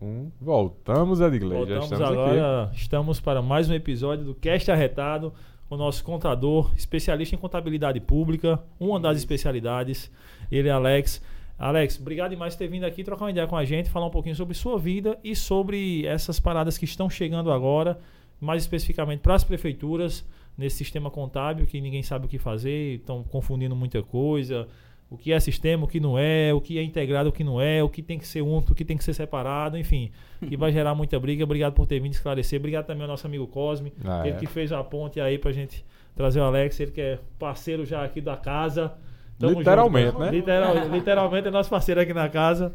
Um, voltamos, Edgley. Já Voltamos estamos agora, aqui. estamos para mais um episódio do Cast Arretado, o nosso contador, especialista em contabilidade pública, uma das especialidades, ele é Alex. Alex, obrigado demais por ter vindo aqui trocar uma ideia com a gente, falar um pouquinho sobre sua vida e sobre essas paradas que estão chegando agora, mais especificamente para as prefeituras, nesse sistema contábil que ninguém sabe o que fazer, estão confundindo muita coisa, o que é sistema, o que não é, o que é integrado, o que não é, o que tem que ser junto, o que tem que ser separado, enfim, que vai gerar muita briga. Obrigado por ter vindo esclarecer. Obrigado também ao nosso amigo Cosme, Ah, ele é. que fez a ponte aí pra gente trazer o Alex, ele que é parceiro já aqui da casa. Tamo Literalmente, junto, né? Literal- literalmente é nosso parceiro aqui na casa.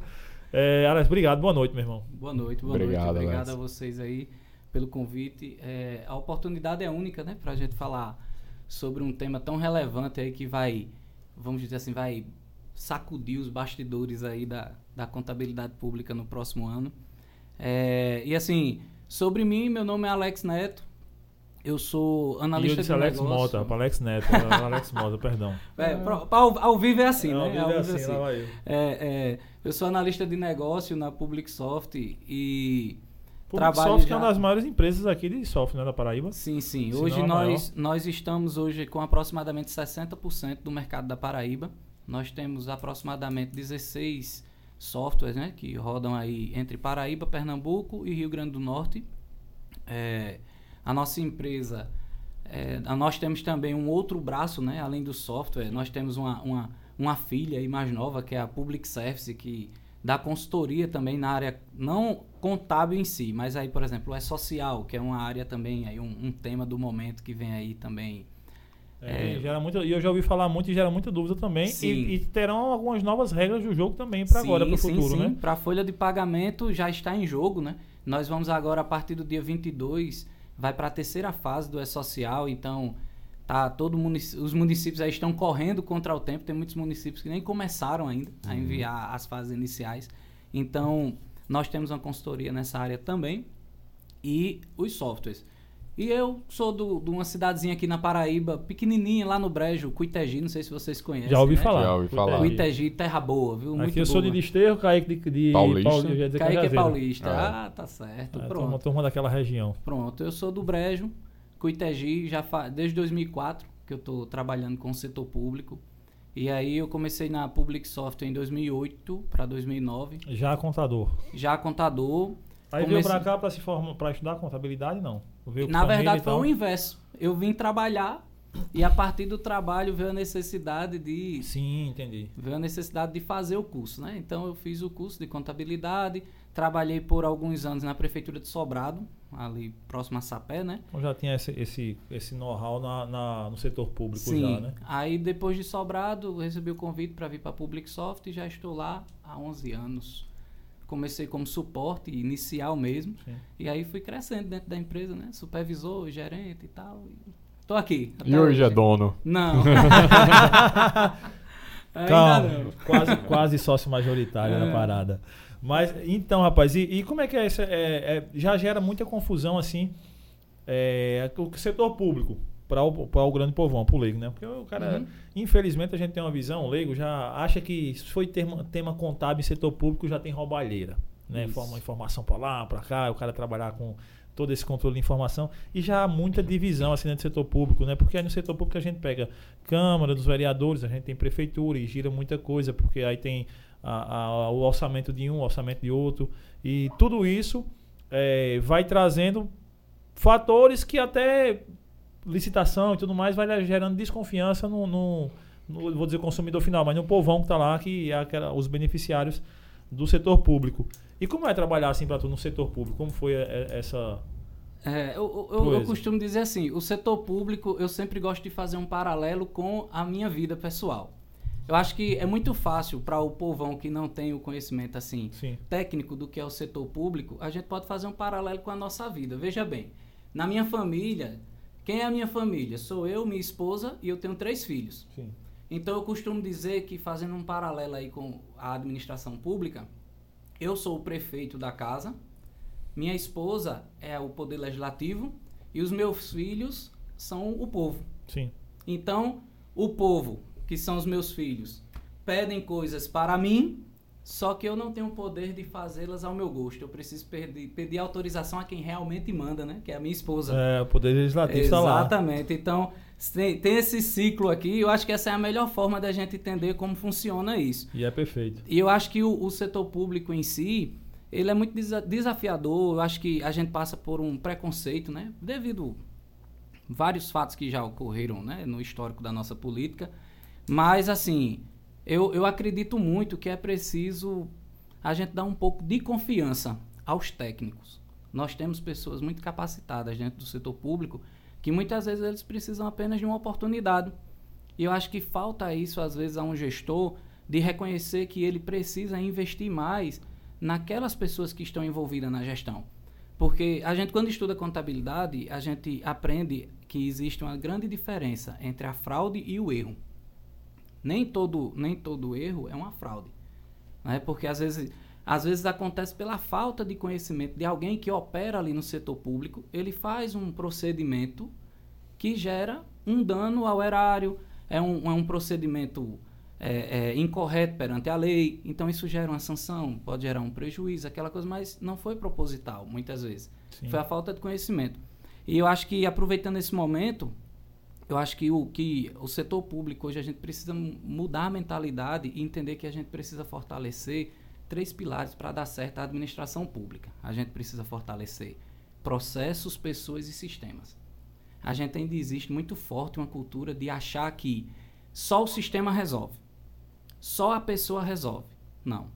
É, Alex, obrigado. Boa noite, meu irmão. Boa noite, boa Obrigado, noite. Obrigado Alex. a vocês aí pelo convite. É, a oportunidade é única, né, pra gente falar sobre um tema tão relevante aí que vai, vamos dizer assim, vai sacudir os bastidores aí da, da contabilidade pública no próximo ano. É, e assim, sobre mim, meu nome é Alex Neto. Eu sou E eu analista disse de Alex negócio. Mota, para Alex Neto. é Alex Mota, perdão. É, pro- pra ao, ao vivo é assim, Ao né? vivo Ao é vivo assim, lá vai eu. É, é, eu sou analista de negócio na Publicsoft e Public trabalho Soft que é uma já- das maiores empresas aqui de software né, da Paraíba. Sim, sim. Hoje nós, nós estamos hoje com aproximadamente 60% do mercado da Paraíba. Nós temos aproximadamente 16 softwares né, que rodam aí entre Paraíba, Pernambuco e Rio Grande do Norte. É, a nossa empresa, é, a- nós temos também um outro braço, né, além do software, nós temos uma, uma, uma filha aí mais nova, que é a Public Service, que dá consultoria também na área, não contábil em si, mas aí, por exemplo, é social, que é uma área também, aí um, um tema do momento que vem aí também. É, É. gera muita, e eu já ouvi falar muito e gera muita dúvida também. E, e terão algumas novas regras do jogo também para agora, para o futuro, sim. né? Para a folha de pagamento já está em jogo, né? Nós vamos agora, a partir do dia 22, vai para a terceira fase do E-Social, então tá todo munic- os municípios aí estão correndo contra o tempo, tem muitos municípios que nem começaram ainda a enviar as fases iniciais. Então, nós temos uma consultoria nessa área também e os softwares. E eu sou do- de uma cidadezinha aqui na Paraíba, pequenininha, lá no Brejo, Cuitegi, não sei se vocês conhecem. Já ouvi né? falar. Já ouvi falar. Cuitegi, terra boa, viu? Muito Aqui eu sou de boa. Desterro, Kaique de, de Paulista. Pauli- eu ia dizer Kaique é paulista. É. Ah, tá certo. É, Pronto. turma, turma daquela região. Pronto. Eu sou do Brejo, Cuitegi, já fa... desde 2004 que eu tô trabalhando com o setor público. E aí eu comecei na Public Software em 2008 para 2009, Já contador. já contador. Aí veio Comecei- pra cá pra se formar, para estudar contabilidade, não. Veio Na verdade foi o inverso. Eu vim trabalhar e a partir do trabalho veio a necessidade de Sim, entendi. veio a necessidade de fazer o curso, né? Então eu fiz o curso de contabilidade, trabalhei por alguns anos na prefeitura de Sobrado, ali próximo a Sapé, né? Então já tinha esse, esse, esse know-how na, na- no setor público Sim. já, né? Aí depois de Sobrado, recebi o convite para vir para a Publicsoft e já estou lá há 11 anos. Comecei como suporte inicial mesmo. Sim. E aí fui crescendo dentro da empresa, né? Supervisor, gerente e tal. E tô aqui. E hoje é dono. Não. Calma, quase, quase sócio majoritário É. na parada. Mas, então, rapaz, e, e como é que é isso? É, é- já gera muita confusão, assim, é, o setor público para o, pra o grande povão, para o leigo, né? Porque o cara, Uhum. infelizmente, a gente tem uma visão, o leigo já acha que se foi tema, tema contábil em setor público, já tem roubalheira, né? Isso. Forma informação para lá, para cá, o cara trabalhar com todo esse controle de informação e já há muita divisão assim dentro do setor público, né? Porque aí no setor público a gente pega Câmara dos Vereadores, a gente tem prefeitura e gira muita coisa, porque aí tem a- a- o orçamento de um, o orçamento de outro e tudo isso eh, vai trazendo fatores que até licitação e tudo mais vai gerando desconfiança no, no, no- vou dizer consumidor final, mas no povão que está lá, que é aquela, os beneficiários do setor público. E como é trabalhar assim para tu no setor público? Como foi eh, essa É, eu, eu- eu, costumo dizer assim, o setor público, eu sempre gosto de fazer um paralelo com a minha vida pessoal. Eu acho que é muito fácil para o povão que não tem o conhecimento assim Sim. técnico do que é o setor público, a gente pode fazer um paralelo com a nossa vida. Veja bem, na minha família, quem é a minha família? Sou eu, minha esposa e eu tenho três filhos. Sim. Então eu costumo dizer que fazendo um paralelo aí com a administração pública, eu sou o prefeito da casa, minha esposa é o poder legislativo e os meus filhos são o povo. Sim. Então, o povo, que são os meus filhos, pedem coisas para mim, só que eu não tenho o poder de fazê-las ao meu gosto. Eu preciso pedir, pedir autorização a quem realmente manda, né? Que é a minha esposa. É, o poder legislativo está lá. Exatamente. Então, tem, tem esse ciclo aqui. Eu acho que essa é a melhor forma da gente entender como funciona isso. E é perfeito. E eu acho que o, o setor público em si, ele é muito desa- desafiador. Eu acho que a gente passa por um preconceito, né? Devido vários fatos que já ocorreram, né? No histórico da nossa política. Mas, assim, eu, eu acredito muito que é preciso a gente dar um pouco de confiança aos técnicos. Nós temos pessoas muito capacitadas dentro do setor público que muitas vezes eles precisam apenas de uma oportunidade. E eu acho que falta isso, às vezes, a um gestor de reconhecer que ele precisa investir mais naquelas pessoas que estão envolvidas na gestão. Porque a gente, quando estuda contabilidade, a gente aprende que existe uma grande diferença entre a fraude e o erro. Nem todo, nem todo erro é uma fraude. Né? Porque às vezes, às vezes acontece pela falta de conhecimento de alguém que opera ali no setor público, ele faz um procedimento que gera um dano ao erário, é um, é um procedimento é, é, incorreto perante a lei, então isso gera uma sanção, pode gerar um prejuízo, aquela coisa, mas não foi proposital, muitas vezes. Sim. Foi a falta de conhecimento. E eu acho que, aproveitando esse momento, eu acho que o, que o setor público hoje a gente precisa mu- mudar a mentalidade e entender que a gente precisa fortalecer três pilares para dar certo a administração pública. A gente precisa fortalecer processos, pessoas e sistemas. A gente ainda existe muito forte uma cultura de achar que só o sistema resolve. Só a pessoa resolve. Não.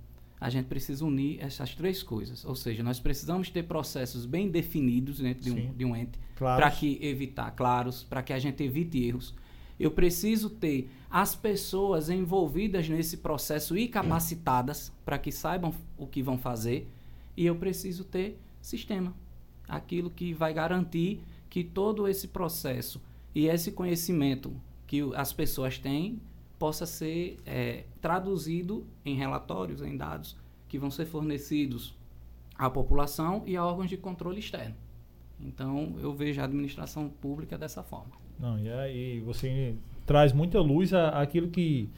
A gente precisa unir essas três coisas. Ou seja, nós precisamos ter processos bem definidos dentro de um, de um ente para que evitar, claros, para que a gente evite erros. Eu preciso ter as pessoas envolvidas nesse processo e capacitadas para que saibam o que vão fazer. E eu preciso ter sistema. Aquilo que vai garantir que todo esse processo e esse conhecimento que as pessoas têm possa ser eh, traduzido em relatórios, em dados que vão ser fornecidos à população e a órgãos de controle externo. Então, eu vejo a administração pública dessa forma. Não, e aí você traz muita luz àquilo que,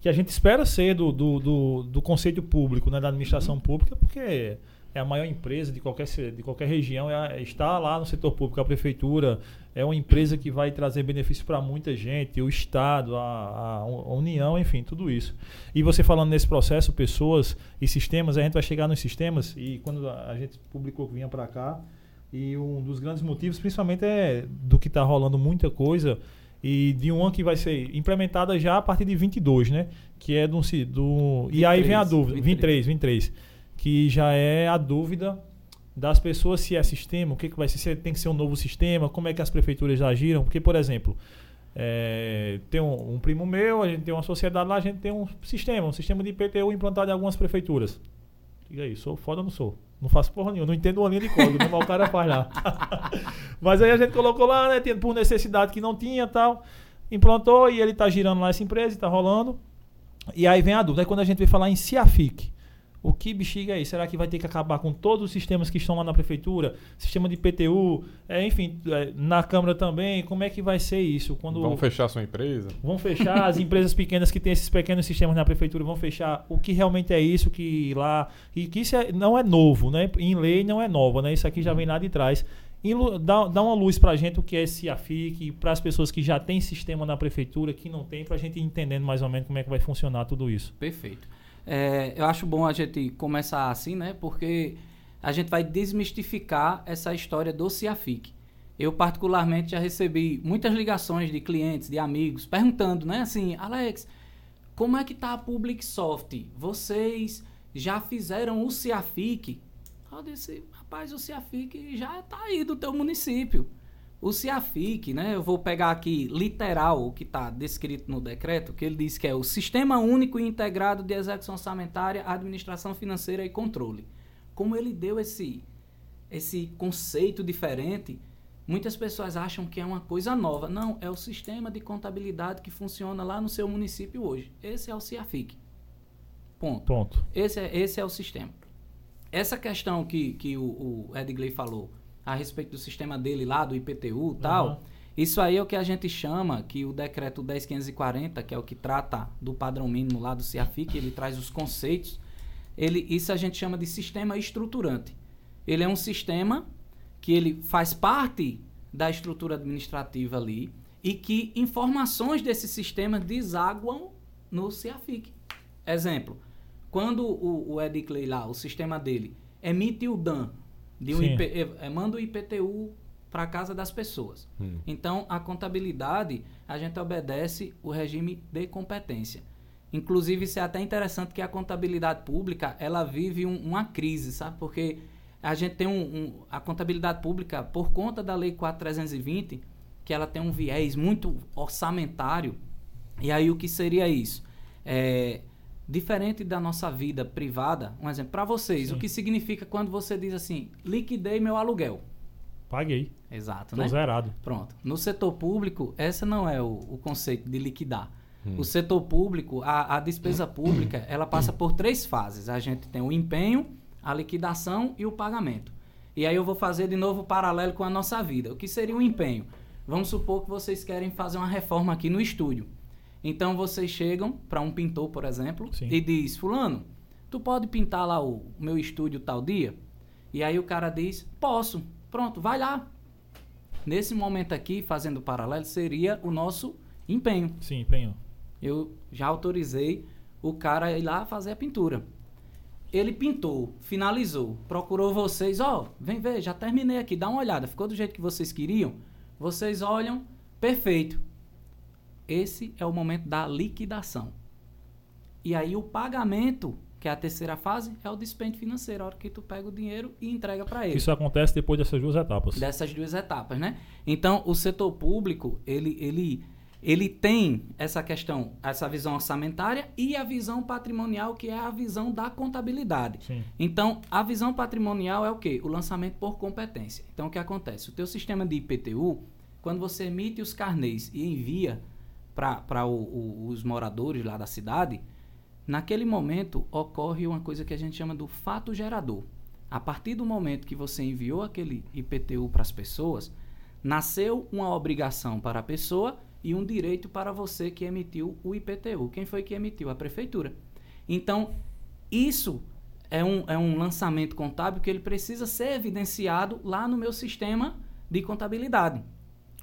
que a gente espera ser do, do, do, do público, né, da administração pública, porque é a maior empresa de qualquer, de qualquer região, é está lá no setor público, a prefeitura é uma empresa que vai trazer benefício para muita gente, o Estado, a, a União, enfim, tudo isso. E você falando nesse processo, pessoas e sistemas, a gente vai chegar nos sistemas, e quando a gente publicou que vinha para cá, e um dos grandes motivos, principalmente, é do que está rolando muita coisa e de uma que vai ser implementada já a partir de 22, né? Que é do, do e aí vem a 23, dúvida, 23, 23, que já é a dúvida das pessoas se é sistema, o que, que vai ser, se tem que ser um novo sistema, como é que as prefeituras agiram, porque por exemplo, é, tem um, um primo meu, a gente tem uma sociedade lá, a gente tem um sistema, um sistema de IPTU implantado em algumas prefeituras. Diga aí, sou foda ou não sou? Não faço porra nenhuma, não entendo uma linha de código, né? mas o cara faz lá. mas aí a gente colocou lá, né? tinha- Por necessidade que não tinha tal. Implantou e ele tá girando lá essa empresa, e tá rolando. E aí vem a dúvida. Aí quando a gente vem falar em CIAFIC, o que bexiga é isso? Será que vai ter que acabar com todos os sistemas que estão lá na prefeitura? Sistema de IPTU, é, enfim, é, na Câmara também. Como é que vai ser isso? Quando Vão fechar sua empresa? Vão fechar as empresas pequenas que têm esses pequenos sistemas na prefeitura, vão fechar o que realmente é isso que lá. E que isso é- não é novo, né? Em lei não é nova, né? Isso aqui já vem lá de trás. E lu- dá, dá uma luz pra gente o que é esse AFIC, para as pessoas que já têm sistema na prefeitura, que não tem, pra gente ir entendendo mais ou menos como é que vai funcionar tudo isso. Perfeito. É, eu acho bom a gente começar assim, né? Porque a gente vai desmistificar essa história do CIAFIC. Eu, particularmente, já recebi muitas ligações de clientes, de amigos, perguntando, né? Assim, Alex, como é que tá a Publicsoft? Vocês já fizeram o CIAFIC? Eu disse, rapaz, o CIAFIC já tá aí do teu município. O CIAFIC, né? Eu vou pegar aqui literal o que está descrito no decreto, que ele diz que é o Sistema Único e Integrado de Execução Orçamentária, Administração Financeira e Controle. Como ele deu esse, esse conceito diferente, muitas pessoas acham que é uma coisa nova. Não, é o sistema de contabilidade que funciona lá no seu município hoje. Esse é o CIAFIC. Ponto. Ponto. Esse é, esse é o sistema. Essa questão que, que o, o Edgley falou a respeito do sistema dele lá, do IPTU e tal, Uhum. Isso aí é o que a gente chama, que o decreto 10540, que é o que trata do padrão mínimo lá do CIAFIC, ele traz os conceitos, ele, isso a gente chama de sistema estruturante. Ele é um sistema que ele faz parte da estrutura administrativa ali e que informações desse sistema desaguam no CIAFIC. Exemplo, quando o, o Ediclay lá, o sistema dele, emite o DAN, de um IP, é, manda o IPTU para a casa das pessoas. Hum. Então, a contabilidade, a gente obedece o regime de competência. Inclusive, isso é até interessante que a contabilidade pública, ela vive um, uma crise, sabe? Porque a gente tem um, um, a contabilidade pública, por conta da Lei 4320, que ela tem um viés muito orçamentário. E aí, o que seria isso? É, diferente da nossa vida privada, um exemplo, para vocês, Sim. o que significa quando você diz assim, liquidei meu aluguel? Paguei. Exato, Tô né? zerado. Pronto. No setor público, esse não é o, o conceito de liquidar. Hum. O setor público, a, a despesa pública, ela passa por três fases. A gente tem o empenho, a liquidação e o pagamento. E aí eu vou fazer de novo o paralelo com a nossa vida. O que seria o empenho? Vamos supor que vocês querem fazer uma reforma aqui no estúdio. Então vocês chegam para um pintor, por exemplo, Sim. e diz: "Fulano, tu pode pintar lá o meu estúdio tal dia?" E aí o cara diz: "Posso". Pronto, vai lá. Nesse momento aqui, fazendo paralelo, seria o nosso empenho. Sim, empenho. Eu já autorizei o cara a ir lá fazer a pintura. Ele pintou, finalizou, procurou vocês, ó, oh, vem ver, já terminei aqui, dá uma olhada, ficou do jeito que vocês queriam? Vocês olham, perfeito. Esse é o momento da liquidação. E aí o pagamento que é a terceira fase, é o dispêndio financeiro, a hora que tu pega o dinheiro e entrega para ele. Isso acontece depois dessas duas etapas. Dessas duas etapas, né? Então, o setor público, ele, ele, ele tem essa questão, essa visão orçamentária e a visão patrimonial, que é a visão da contabilidade. Sim. Então, a visão patrimonial é o quê? O lançamento por competência. Então, o que acontece? O teu sistema de IPTU, quando você emite os carnês e envia para os moradores lá da cidade, Naquele momento ocorre uma coisa que a gente chama do fato gerador. A partir do momento que você enviou aquele IPTU para as pessoas, nasceu uma obrigação para a pessoa e um direito para você que emitiu o IPTU. Quem foi que emitiu? A prefeitura. Então, isso é um, é um lançamento contábil que ele precisa ser evidenciado lá no meu sistema de contabilidade.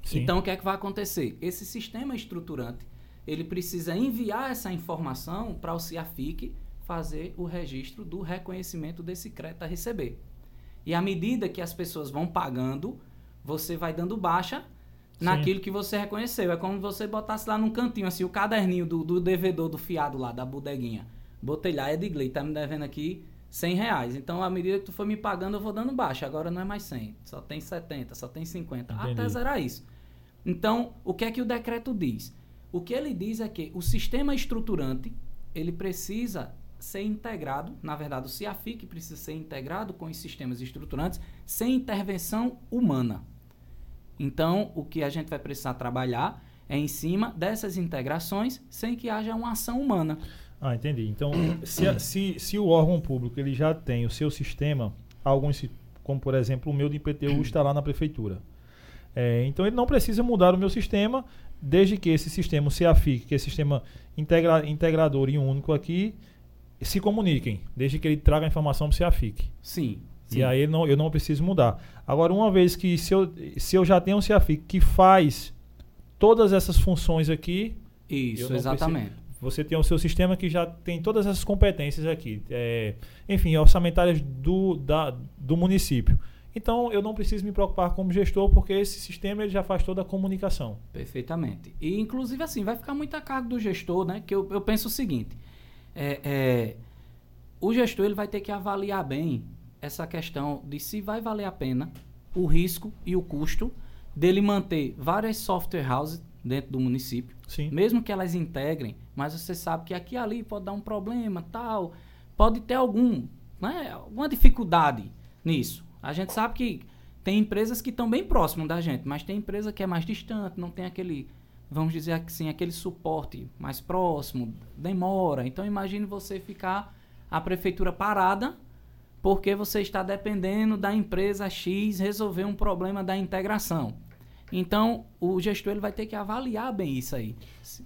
Sim. Então, o que é que vai acontecer? Esse sistema estruturante ele precisa enviar essa informação para o CIAFIC fazer o registro do reconhecimento desse crédito a receber. E à medida que as pessoas vão pagando, você vai dando baixa naquilo Sim. que você reconheceu. É como você botasse lá num cantinho, assim, o caderninho do, do devedor do fiado lá, da bodeguinha. Botei lá, Edgley, tá me devendo aqui 100 reais. Então, à medida que tu for me pagando, eu vou dando baixa. Agora não é mais 100, só tem 70, só tem 50. Entendi. Até zerar isso. Então, o que é que o decreto diz? O que ele diz é que o sistema estruturante ele precisa ser integrado, na verdade, o CIAFIC precisa ser integrado com os sistemas estruturantes sem intervenção humana. Então, o que a gente vai precisar trabalhar é em cima dessas integrações sem que haja uma ação humana. Ah, entendi. Então, se, se, se o órgão público ele já tem o seu sistema, alguns, como por exemplo o meu de IPTU está lá na prefeitura. É, então ele não precisa mudar o meu sistema, desde que esse sistema, o CEAFIC, que é sistema integra, integrador e único aqui, se comuniquem, desde que ele traga a informação para o CEAFIC. Sim. E aí não, eu não preciso mudar. Agora, uma vez que se eu, se eu já tenho um CEAFIC que faz todas essas funções aqui. Isso, exatamente. Preciso, você tem o seu sistema que já tem todas essas competências aqui. É, enfim, orçamentárias do, da, do município. Então, eu não preciso me preocupar como gestor, porque esse sistema ele já faz toda a comunicação. Perfeitamente. E, inclusive, assim, vai ficar muito a cargo do gestor, né? Que eu, eu penso o seguinte: é, é, o gestor ele vai ter que avaliar bem essa questão de se vai valer a pena o risco e o custo dele manter várias software houses dentro do município, Sim. mesmo que elas integrem, mas você sabe que aqui e ali pode dar um problema, tal, pode ter algum, né, alguma dificuldade nisso. A gente sabe que tem empresas que estão bem próximas da gente, mas tem empresa que é mais distante, não tem aquele, vamos dizer assim, aquele suporte mais próximo, demora. Então imagine você ficar a prefeitura parada porque você está dependendo da empresa X resolver um problema da integração. Então, o gestor ele vai ter que avaliar bem isso aí.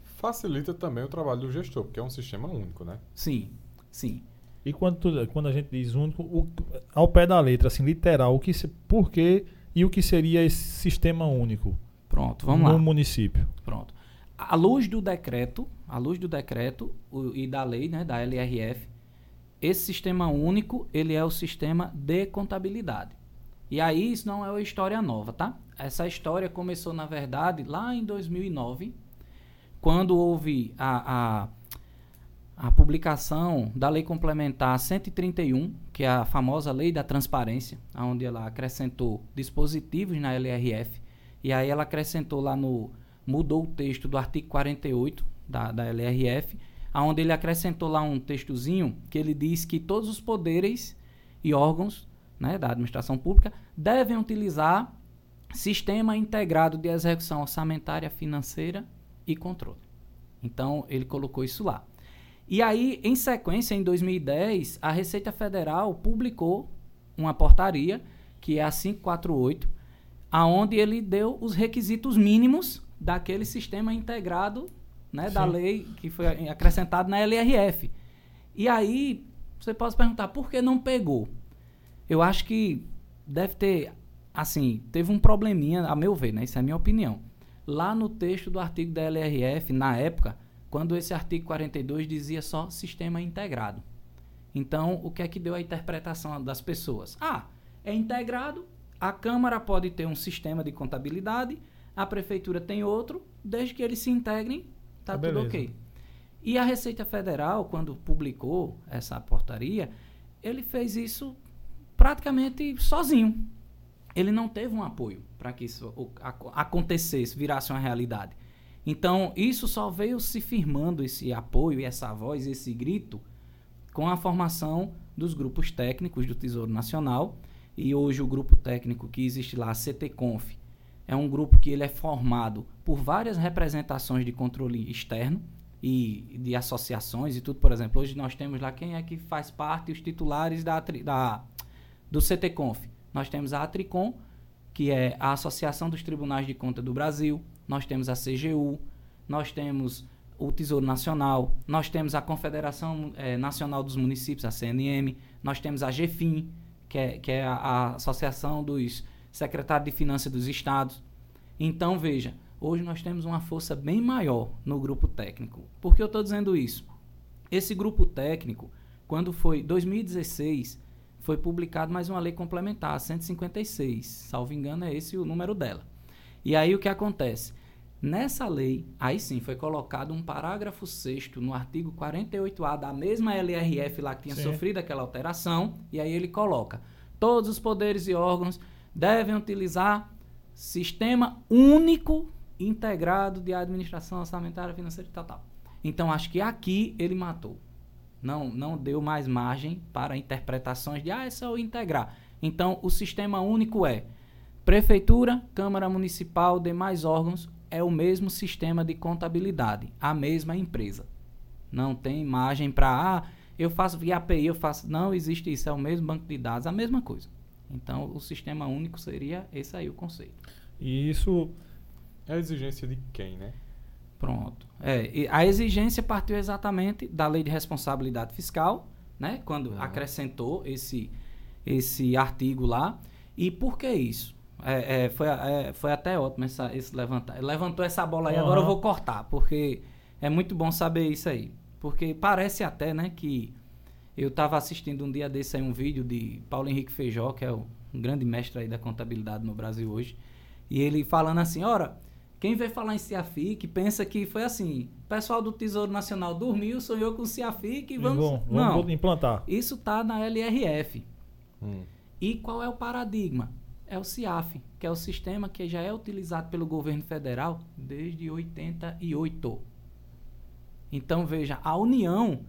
Facilita também o trabalho do gestor, porque é um sistema único, né? Sim, sim. E quando, tu- quando a gente diz único, o- ao pé da letra, assim, literal, o que se, por quê e o que seria esse sistema único Pronto, vamos no lá. município? Pronto. À luz do decreto, à luz do decreto o- e da lei, né, da LRF, esse sistema único, ele é o sistema de contabilidade. E aí isso não é uma história nova, tá? Essa história começou, na verdade, lá em 2009, quando houve a, a, a publicação da Lei Complementar 131, que é a famosa Lei da Transparência, onde ela acrescentou dispositivos na LRF, e aí ela acrescentou lá no. mudou o texto do artigo 48 da, da LRF, onde ele acrescentou lá um textozinho que ele diz que todos os poderes e órgãos né, da administração pública devem utilizar sistema integrado de execução orçamentária, financeira e controle. Então, ele colocou isso lá. E aí, em sequência, em 2010, a Receita Federal publicou uma portaria, que é a 548, aonde ele deu os requisitos mínimos daquele sistema integrado né, da lei que foi acrescentado na LRF. E aí, você pode perguntar, por que não pegou? Eu acho que deve ter, assim, teve um probleminha, a meu ver, né? Isso é a minha opinião. Lá no texto do artigo da LRF, na época, quando esse artigo 42 dizia só sistema integrado. Então, o que é que deu a interpretação das pessoas? Ah, é integrado, a Câmara pode ter um sistema de contabilidade, a Prefeitura tem outro, desde que eles se integrem, tá Ah, tudo beleza. ok. E a Receita Federal, quando publicou essa portaria, ele fez isso praticamente sozinho. Ele não teve um apoio para que isso acontecesse, virasse uma realidade. Então, isso só veio se firmando esse apoio essa voz, esse grito, com a formação dos grupos técnicos do Tesouro Nacional. E hoje o grupo técnico que existe lá, a CTConf, é um grupo que ele é formado por várias representações de controle externo e de associações e tudo. Por exemplo, hoje nós temos lá quem é que faz parte, os titulares da, da, do CTConf. Nós temos a Atricom, que é a Associação dos Tribunais de Conta do Brasil. Nós temos a CGU, nós temos o Tesouro Nacional, nós temos a Confederação eh, Nacional dos Municípios, a CNM, nós temos a GFIM, que é, que é a, a Associação dos Secretários de Finanças dos Estados. Então, veja, hoje nós temos uma força bem maior no grupo técnico. Por que eu estou dizendo isso? Esse grupo técnico, quando foi 2016, foi publicado mais uma lei complementar, a 156. Salvo engano, é esse o número dela. E aí o que acontece? Nessa lei, aí sim, foi colocado um parágrafo 6 no artigo 48A da mesma LRF lá que tinha Sim. sofrido aquela alteração, e aí ele coloca: todos os poderes e órgãos devem utilizar sistema único integrado de administração orçamentária, financeira e tal, tal. Então acho que aqui ele matou. Não, não deu mais margem para interpretações de ah, é só integrar. Então o sistema único é prefeitura, câmara municipal, demais órgãos é o mesmo sistema de contabilidade, a mesma empresa. Não tem margem para ah, eu faço via API, eu faço não existe isso, é o mesmo banco de dados, a mesma coisa. Então o sistema único seria esse aí o conceito. E isso É a exigência de quem, né? Pronto. É, a exigência partiu exatamente da lei de responsabilidade fiscal, né? Quando Uhum. acrescentou esse, esse artigo lá. E por que isso? É, é, foi, é, foi até ótimo essa, esse levantar. Levantou essa bola aí, agora eu vou cortar, porque é muito bom saber isso aí. Porque parece até, né, que eu estava assistindo um dia desse aí um vídeo de Paulo Henrique Feijó, que é o, um grande mestre aí da contabilidade no Brasil hoje. E ele falando assim, ora, quem vê falar em CIAFIC pensa que foi assim, o pessoal do Tesouro Nacional dormiu, sonhou com o CIAFIC e vamos... vamos, Não, vamos implantar. isso tá na LRF. Hum. E qual é o paradigma? É o CIAF, que é o sistema que já é utilizado pelo governo federal desde 88. Então veja, a União,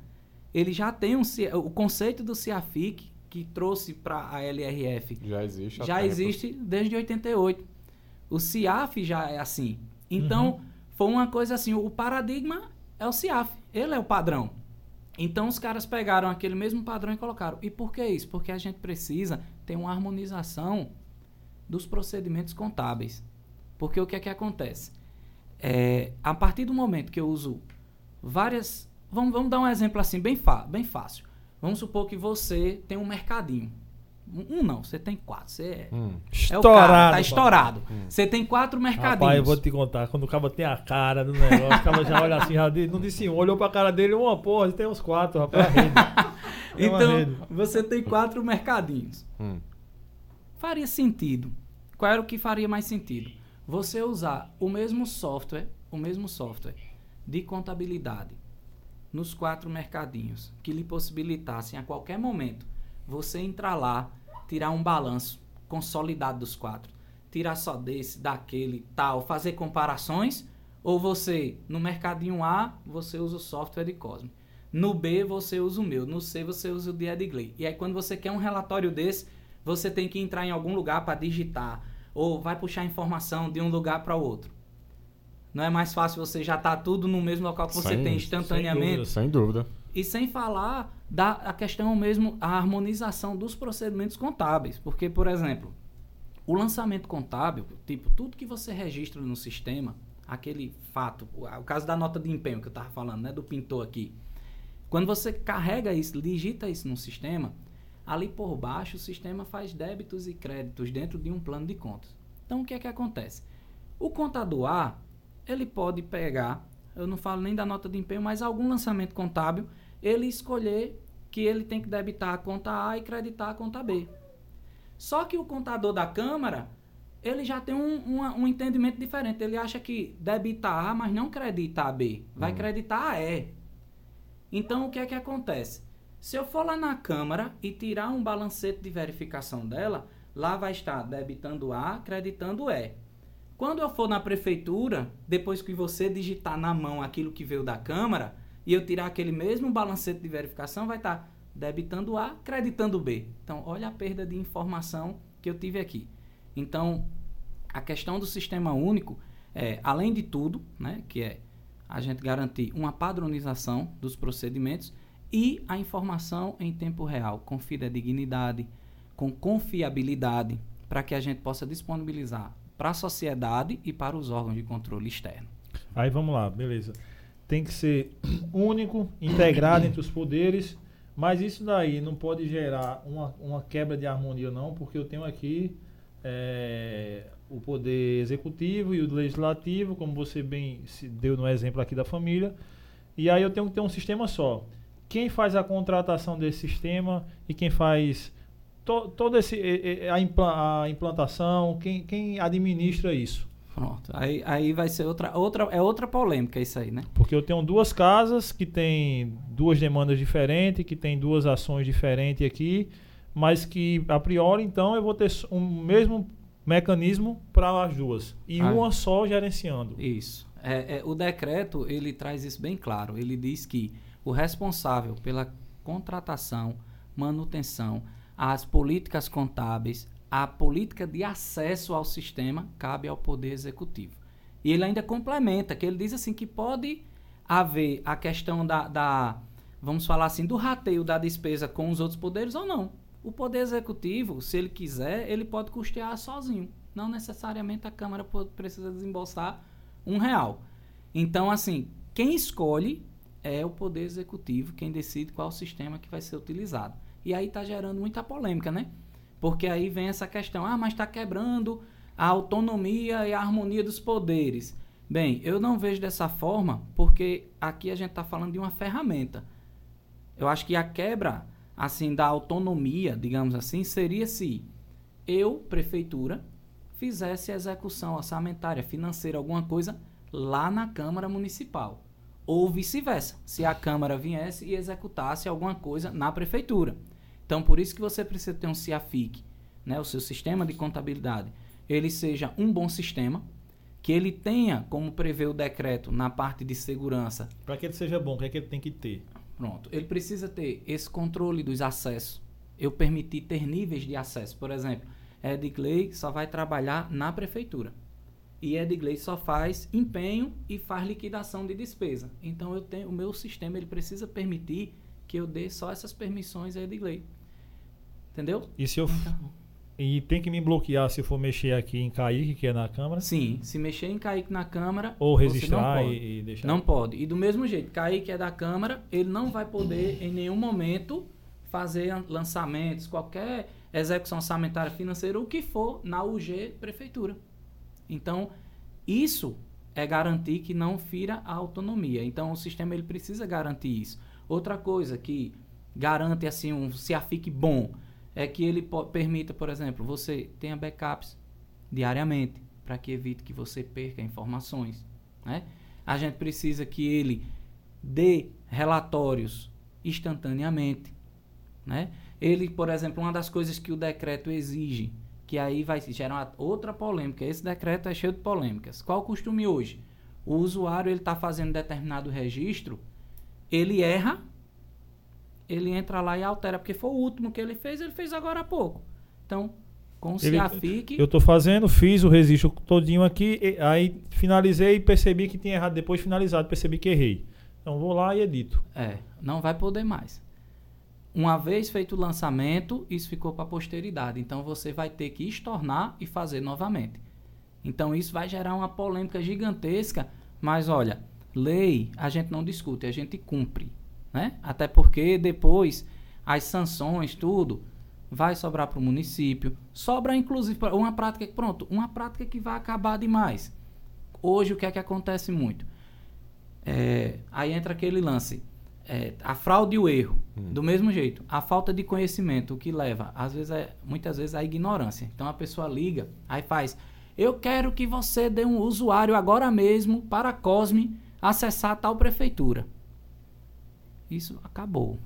ele já tem um o conceito do CIAFIC que trouxe para a LRF Já existe. já tempo. existe desde 88. O CIAF já é assim. Então, Uhum. foi uma coisa assim, o paradigma é o CIAF, ele é o padrão. Então os caras pegaram aquele mesmo padrão e colocaram. E por que isso? Porque a gente precisa ter uma harmonização dos procedimentos contábeis. Porque o que é que acontece? É, a partir do momento que eu uso várias. Vamos, vamos dar um exemplo assim, bem, bem fácil. Vamos supor que você tem um mercadinho. Um não, você tem quatro. Você é, hum. é o cara, tá estourado. Hum. Você tem quatro mercadinhos. Rapaz, eu vou te contar, quando o cara tem a cara do negócio, o cara já olha assim, já não disse um, olhou pra cara dele, uma porra, tem uns quatro, rapaz. então, você tem quatro mercadinhos. Hum. Faria sentido. Qual era o que faria mais sentido? Você usar o mesmo software, o mesmo software de contabilidade nos quatro mercadinhos, que lhe possibilitassem a qualquer momento você entrar lá, tirar um balanço consolidado dos quatro, tirar só desse, daquele, tal, fazer comparações, ou você no mercadinho A você usa o software de Cosme, no B você usa o meu, no C você usa o de Edgley. E aí quando você quer um relatório desse, você tem que entrar em algum lugar para digitar ou vai puxar informação de um lugar para outro. Não é mais fácil você já tá tudo no mesmo local que você sem, tem instantaneamente? Sem dúvida, sem dúvida. E sem falar da a questão mesmo, a harmonização dos procedimentos contábeis. Porque, por exemplo, o lançamento contábil, tipo, tudo que você registra no sistema, aquele fato, o caso da nota de empenho que eu estava falando, né, do pintor aqui. Quando você carrega isso, digita isso no sistema, ali por baixo o sistema faz débitos e créditos dentro de um plano de contas. Então, o que é que acontece? O contador A, ele pode pegar, eu não falo nem da nota de empenho, mas algum lançamento contábil, ele escolher que ele tem que debitar a conta A e creditar a conta B. Só que o contador da Câmara, ele já tem um, um, um entendimento diferente. Ele acha que debita A, mas não credita a B. Vai hum. creditar a E. Então, o que é que acontece? Se eu for lá na Câmara e tirar um balancete de verificação dela, lá vai estar debitando A, creditando E. Quando eu for na prefeitura, depois que você digitar na mão aquilo que veio da Câmara, e eu tirar aquele mesmo balancete de verificação, vai estar debitando A, creditando B. Então, olha a perda de informação que eu tive aqui. Então, a questão do sistema único é, além de tudo, né, que é a gente garantir uma padronização dos procedimentos e a informação em tempo real, com fidedignidade, com confiabilidade, para que a gente possa disponibilizar para a sociedade e para os órgãos de controle externo. Aí vamos lá, beleza tem que ser único, integrado entre os poderes, mas isso daí não pode gerar uma, uma quebra de harmonia, não, porque eu tenho aqui é, o poder executivo e o legislativo, como você bem se deu no exemplo aqui da família, e aí eu tenho que ter um sistema só. Quem faz a contratação desse sistema e quem faz to, esse a, implantação, quem, quem administra isso? Pronto. Aí, aí vai ser outra, outra, é outra polêmica isso aí, né? Porque eu tenho duas casas que tem duas demandas diferentes, que tem duas ações diferentes aqui, mas que a priori então eu vou ter um mesmo mecanismo para as duas e ah, uma só gerenciando. Isso. É, é, o decreto ele traz isso bem claro. Ele diz que o responsável pela contratação, manutenção, as políticas contábeis, a política de acesso ao sistema cabe ao Poder Executivo. E ele ainda complementa, que ele diz assim que pode haver a questão da, da vamos falar assim, do rateio da despesa com os outros poderes ou não. O Poder Executivo, se ele quiser, ele pode custear sozinho. Não necessariamente a Câmara precisa desembolsar um real. Então, assim, quem escolhe é o Poder Executivo, quem decide qual sistema que vai ser utilizado. E aí está gerando muita polêmica, né? Porque aí vem essa questão, ah, mas está quebrando a autonomia e a harmonia dos poderes. Bem, eu não vejo dessa forma, porque aqui a gente está falando de uma ferramenta. Eu acho que a quebra, assim, da autonomia, digamos assim, seria se eu, prefeitura, fizesse execução orçamentária, financeira, alguma coisa lá na Câmara Municipal. Ou vice-versa, se a Câmara viesse e executasse alguma coisa na prefeitura. Então, por isso que você precisa ter um CIAFIC, né, o seu sistema de contabilidade, ele seja um bom sistema, que ele tenha, como prevê o decreto, na parte de segurança. Para que ele seja bom, o que é que ele tem que ter? Pronto. Ele precisa ter esse controle dos acessos. Eu permitir ter níveis de acesso. Por exemplo, Edgley só vai trabalhar na prefeitura. E Edgley só faz empenho e faz liquidação de despesa. Então eu tenho o meu sistema ele precisa permitir que eu dê só essas permissões a Edgley. Entendeu? E se eu. Então, E tem que me bloquear se for mexer aqui em Kaique, que é na câmera. Sim, se mexer em Kaique na câmera, Ou registrar não pode. e, e deixar. Não pode. E do mesmo jeito, Kaique é da Câmara, ele não vai poder em nenhum momento fazer an- lançamentos, qualquer execução orçamentária financeira, o que for, na UG Prefeitura. Então, isso é garantir que não fira a autonomia. Então, o sistema ele precisa garantir isso. Outra coisa que garante assim um CIAFIC bom é que ele permita, por exemplo, você tenha backups diariamente para que evite que você perca informações, né? A gente precisa que ele dê relatórios instantaneamente, né? Ele, por exemplo, uma das coisas que o decreto exige, que aí vai gerar outra polêmica. Esse decreto é cheio de polêmicas. Qual o costume hoje? O usuário ele está fazendo determinado registro, ele erra, ele entra lá e altera, porque foi o último que ele fez, ele fez agora há pouco. Então, com o Ele- CIAFIC, Eu tô fazendo, fiz o registro todinho aqui, e- aí finalizei e percebi que tinha errado. Depois finalizado, percebi que errei. Então vou lá e edito. É, não vai poder mais. Uma vez feito o lançamento, isso ficou para a posteridade. Então você vai ter que estornar e fazer novamente. Então isso vai gerar uma polêmica gigantesca, mas olha, lei a gente não discute, a gente cumpre, né? Até porque depois as sanções, tudo vai sobrar para o município, sobra inclusive uma prática, pronto, uma prática que vai acabar demais. Hoje o que é que acontece muito? É, aí entra aquele lance. É, a fraude e o erro. Do mesmo jeito. A falta de conhecimento, o que leva, às vezes, é, muitas vezes, à ignorância. Então a pessoa liga, aí faz. Eu quero que você dê um usuário agora mesmo para a Cosme acessar tal prefeitura. Isso acabou.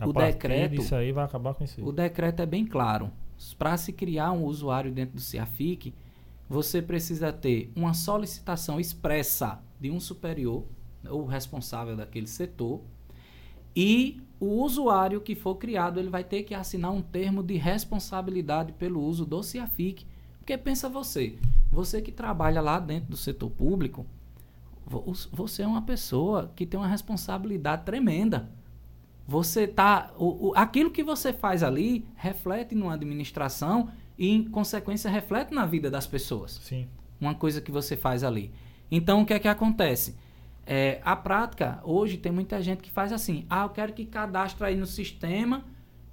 A O decreto- disso aí vai acabar com isso aí. O decreto é bem claro. Para se criar um usuário dentro do CIAFIC, você precisa ter uma solicitação expressa de um superior, ou responsável daquele setor, e o usuário que for criado, ele vai ter que assinar um termo de responsabilidade pelo uso do CIAFIC. Porque pensa você, você que trabalha lá dentro do setor público, vo- você é uma pessoa que tem uma responsabilidade tremenda. Você tá. O, o- aquilo que você faz ali reflete numa administração e, em consequência, reflete na vida das pessoas. Sim. Uma coisa que você faz ali. Então, o que é que acontece? É, a prática, hoje, tem muita gente que faz assim: ah, eu quero que cadastre aí no sistema,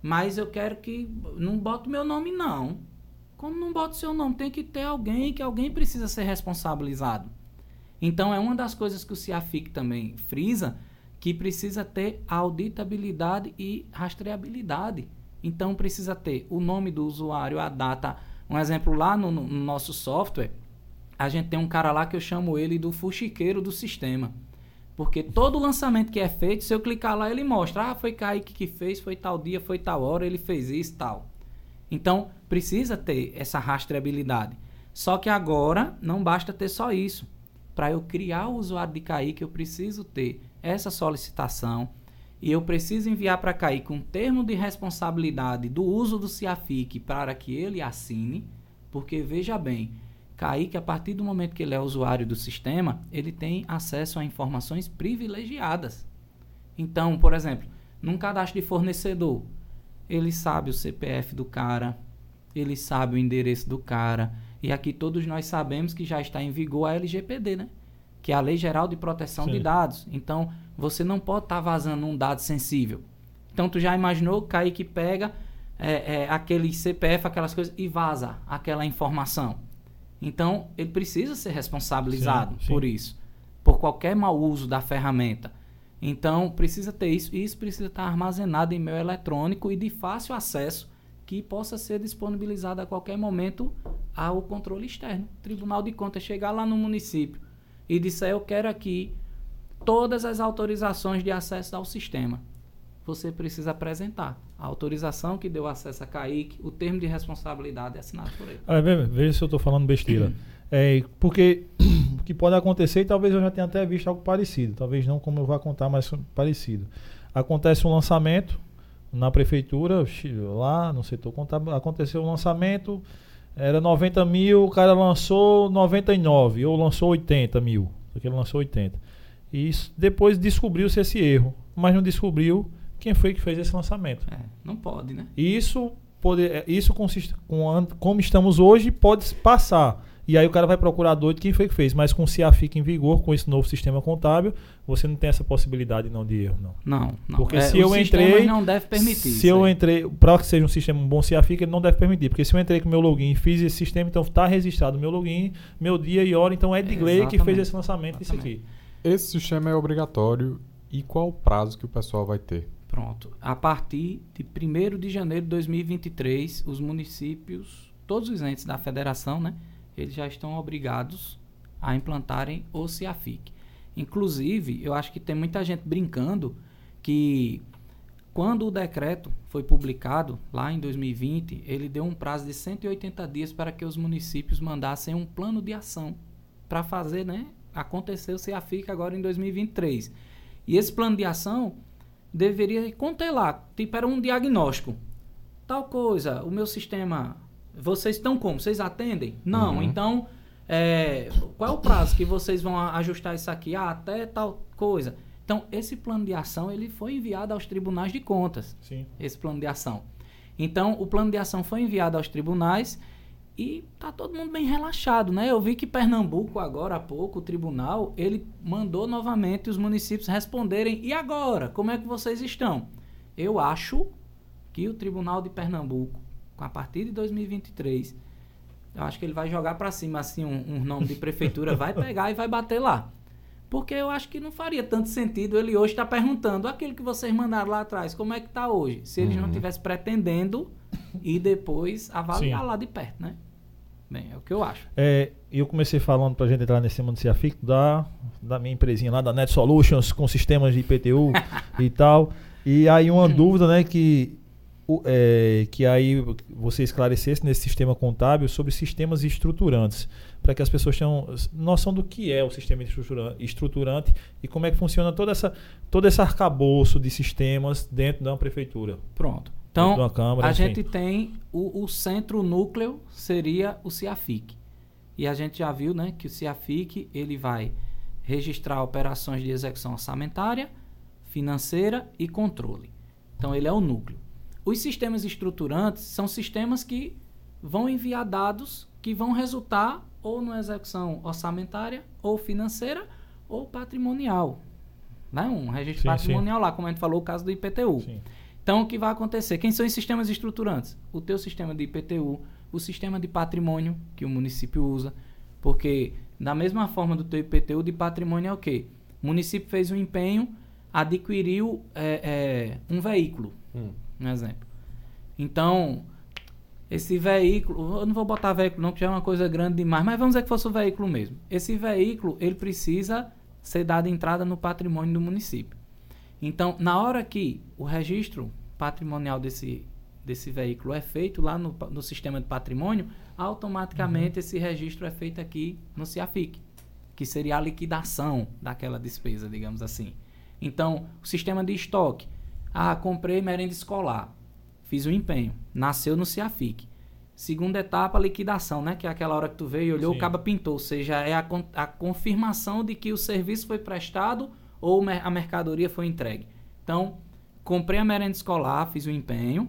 mas eu quero que. Não bote meu nome, não. Como não bota o seu nome? Tem que ter alguém que alguém precisa ser responsabilizado. Então é uma das coisas que o CIAFIC também frisa, que precisa ter auditabilidade e rastreabilidade. Então precisa ter o nome do usuário, a data. Um exemplo lá no, no nosso software, a gente tem um cara lá que eu chamo ele do fuxiqueiro do sistema. Porque todo lançamento que é feito, se eu clicar lá, ele mostra. Ah, foi Kaique que fez, foi tal dia, foi tal hora, ele fez isso tal. Então, precisa ter essa rastreabilidade. Só que agora não basta ter só isso. Para eu criar o usuário de Kaique, eu preciso ter essa solicitação e eu preciso enviar para Kaique um termo de responsabilidade do uso do CIAFIC para que ele assine, porque veja bem, Kaique, a partir do momento que ele é usuário do sistema, ele tem acesso a informações privilegiadas. Então, por exemplo, num cadastro de fornecedor, ele sabe o CPF do cara, ele sabe o endereço do cara. E aqui todos nós sabemos que já está em vigor a LGPD, né? Que é a Lei Geral de Proteção de Sim. Dados. Então, você não pode estar vazando um dado sensível. Então, tu já imaginou o Kaique pega é, é, aquele CPF, aquelas coisas, e vaza aquela informação. Então, ele precisa ser responsabilizado Sim, sim. por isso, por qualquer mau uso da ferramenta. Então, precisa ter isso, e isso precisa estar armazenado em meio eletrônico e de fácil acesso, que possa ser disponibilizado a qualquer momento ao controle externo. Tribunal de Contas chegar lá no município e disser: Eu quero aqui todas as autorizações de acesso ao sistema. Você precisa apresentar a autorização que deu acesso a Kaique, o termo de responsabilidade assinado por ele. Ve- veja se eu estou falando besteira. É, porque o que pode acontecer, e talvez eu já tenha até visto algo parecido, talvez não como eu vou contar, mas parecido. Acontece um lançamento na prefeitura, lá no setor contábil, aconteceu um lançamento, era 90 mil, o cara lançou 99, ou lançou 80 mil, porque ele lançou 80. E depois descobriu-se esse erro, mas não descobriu quem foi que fez esse lançamento. É, não pode, né? E isso poder, é, isso consiste com como estamos hoje pode passar. E aí o cara vai procurar doido quem foi que fez. Mas com o CIAFIC em vigor, com esse novo sistema contábil, você não tem essa possibilidade não de erro, não. Não, não. Porque É, se eu entrei- não deve permitir. Se isso eu aí. entrei, para que seja um sistema um bom CIAFIC, ele não deve permitir. Porque se eu entrei com meu login e fiz esse sistema, então está registrado meu login, meu dia e hora. Então é Edgley que fez esse lançamento disso aqui. Esse sistema é obrigatório e qual o prazo que o pessoal vai ter? Pronto. A partir de 1 de janeiro de 2023, os municípios, todos os entes da federação, né, eles já estão obrigados a implantarem o CIAFIC. Inclusive, eu acho que tem muita gente brincando que quando o decreto foi publicado, lá em 2020, ele deu um prazo de 180 dias para que os municípios mandassem um plano de ação para fazer né, acontecer o CIAFIC agora em 2023. E esse plano de ação deveria conter lá, tipo, era um diagnóstico. Tal coisa, o meu sistema, vocês estão como? Vocês atendem? Não, Uhum. então, é, qual é o prazo que vocês vão ajustar isso aqui? Ah, até tal coisa. Então, esse plano de ação, ele foi enviado aos tribunais de contas Sim. esse plano de ação. Então, o plano de ação foi enviado aos tribunais e tá todo mundo bem relaxado, né? Eu vi que Pernambuco, agora há pouco, o tribunal, ele mandou novamente os municípios responderem: e agora? Como é que vocês estão? Eu acho que o Tribunal de Pernambuco, a partir de 2023, eu acho que ele vai jogar para cima assim um, um nome de prefeitura, vai pegar e vai bater lá. Porque eu acho que não faria tanto sentido ele hoje estar perguntando aquilo que vocês mandaram lá atrás, como é que está hoje? Se eles não Uhum. estivessem pretendendo e depois avaliar Sim. lá de perto, né? Bem, é o que eu acho. É, eu comecei falando pra gente entrar nesse mundo do CIAFIC da, da minha empresinha lá, da Net Solutions, com sistemas de IPTU e tal. E aí uma dúvida, né, que, o- é, que aí você esclarecesse nesse sistema contábil sobre sistemas estruturantes, para que as pessoas tenham noção do que é o sistema estrutura- estruturante e como é que funciona toda essa, todo esse arcabouço de sistemas dentro da prefeitura. Pronto. Então, Câmara, a enfim. gente tem o, o centro núcleo seria o CIAFIC. E a gente já viu, né, que o CIAFIC ele vai registrar operações de execução orçamentária, financeira e controle. Então ele é o núcleo. Os sistemas estruturantes são sistemas que vão enviar dados que vão resultar ou numa execução orçamentária, ou financeira, ou patrimonial. Né? Um registro Sim, patrimonial lá, como a gente falou, o caso do IPTU. Sim. Então, o que vai acontecer? Quem são os sistemas estruturantes? O teu sistema de IPTU, o sistema de patrimônio que o município usa, porque da mesma forma do teu IPTU de patrimônio é o quê? O município fez um empenho, adquiriu é, é, um veículo, Hum. um exemplo. Então, esse veículo, eu não vou botar veículo não, que já é uma coisa grande demais, mas vamos dizer que fosse o veículo mesmo. Esse veículo, ele precisa ser dado entrada no patrimônio do município. Então, na hora que o registro patrimonial desse, desse veículo é feito lá no, no sistema de patrimônio, automaticamente esse registro é feito aqui no CIAFIC, que seria a liquidação daquela despesa, digamos assim. Então, o sistema de estoque. Ah, comprei merenda escolar. Fiz o empenho. Nasceu no CIAFIC. Segunda etapa, liquidação, né? Que é aquela hora que tu veio e olhou, Sim. o caba pintou. Ou seja, é a, a confirmação de que o serviço foi prestado ou a mercadoria foi entregue. Então, comprei a merenda escolar, fiz o empenho.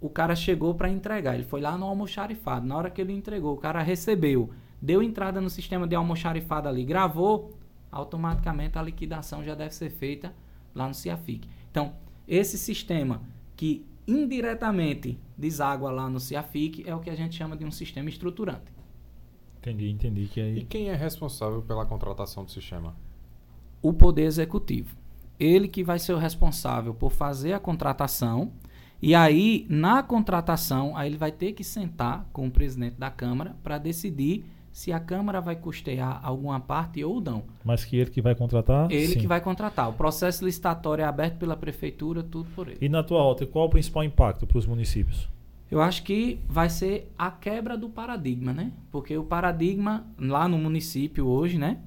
O cara chegou para entregar. Ele foi lá no almoxarifado. Na hora que ele entregou, o cara recebeu. Deu entrada no sistema de almoxarifado ali, gravou. Automaticamente a liquidação já deve ser feita lá no CIAFIC. Então, esse sistema que indiretamente deságua lá no CIAFIC é o que a gente chama de um sistema estruturante. Entendi, entendi. Que E aí... quem é responsável pela contratação do sistema? O Poder Executivo. Ele que vai ser o responsável por fazer a contratação. E aí, na contratação, aí ele vai ter que sentar com o presidente da Câmara para decidir se a Câmara vai custear alguma parte ou não. Mas que ele que vai contratar? Ele sim. que vai contratar. O processo licitatório é aberto pela Prefeitura, tudo por ele. E na tua alta, qual o principal impacto para os municípios? Eu acho que vai ser a quebra do paradigma, né? Porque o paradigma lá no município hoje, né?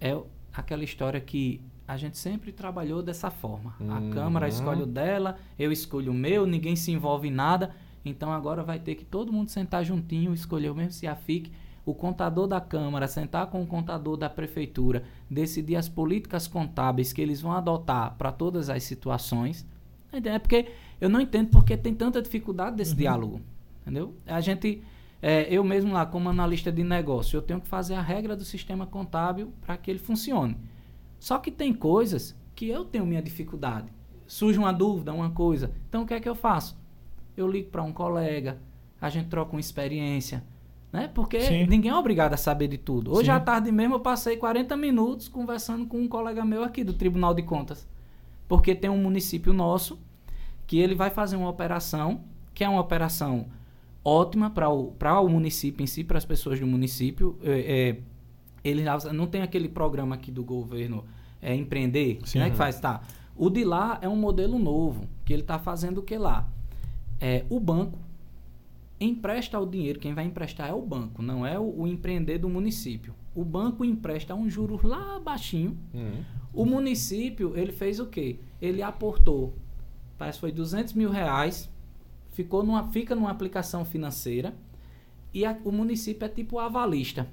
É aquela história que a gente sempre trabalhou dessa forma. A Uhum. Câmara escolhe o dela, eu escolho o meu, ninguém se envolve em nada. Então agora vai ter que todo mundo sentar juntinho, escolher o mesmo CIAFIC, o contador da Câmara sentar com o contador da Prefeitura, decidir as políticas contábeis que eles vão adotar para todas as situações. É porque eu não entendo porque tem tanta dificuldade desse Uhum. diálogo. Entendeu? A gente, é, eu mesmo lá, como analista de negócio, eu tenho que fazer a regra do sistema contábil para que ele funcione. Só que tem coisas que eu tenho minha dificuldade. Surge uma dúvida, uma coisa. Então o que é que eu faço? Eu ligo para um colega, a gente troca uma experiência. Né? Porque Sim. ninguém é obrigado a saber de tudo. Hoje Sim. à tarde mesmo eu passei 40 minutos conversando com um colega meu aqui do Tribunal de Contas. Porque tem um município nosso que ele vai fazer uma operação, que é uma operação ótima para o, pra o município em si, para as pessoas do município. É, é, não tem aquele programa aqui do governo é, empreender, Sim. né, que faz, tá. O de lá é um modelo novo, que ele está fazendo o que lá? É, o banco empresta o dinheiro, quem vai emprestar é o banco, não é o, o empreender do município. O banco empresta um juros lá baixinho, Uhum. o município, ele fez o quê? Ele aportou, parece que foi 200 mil reais, ficou numa, fica numa aplicação financeira e a- o município é tipo avalista.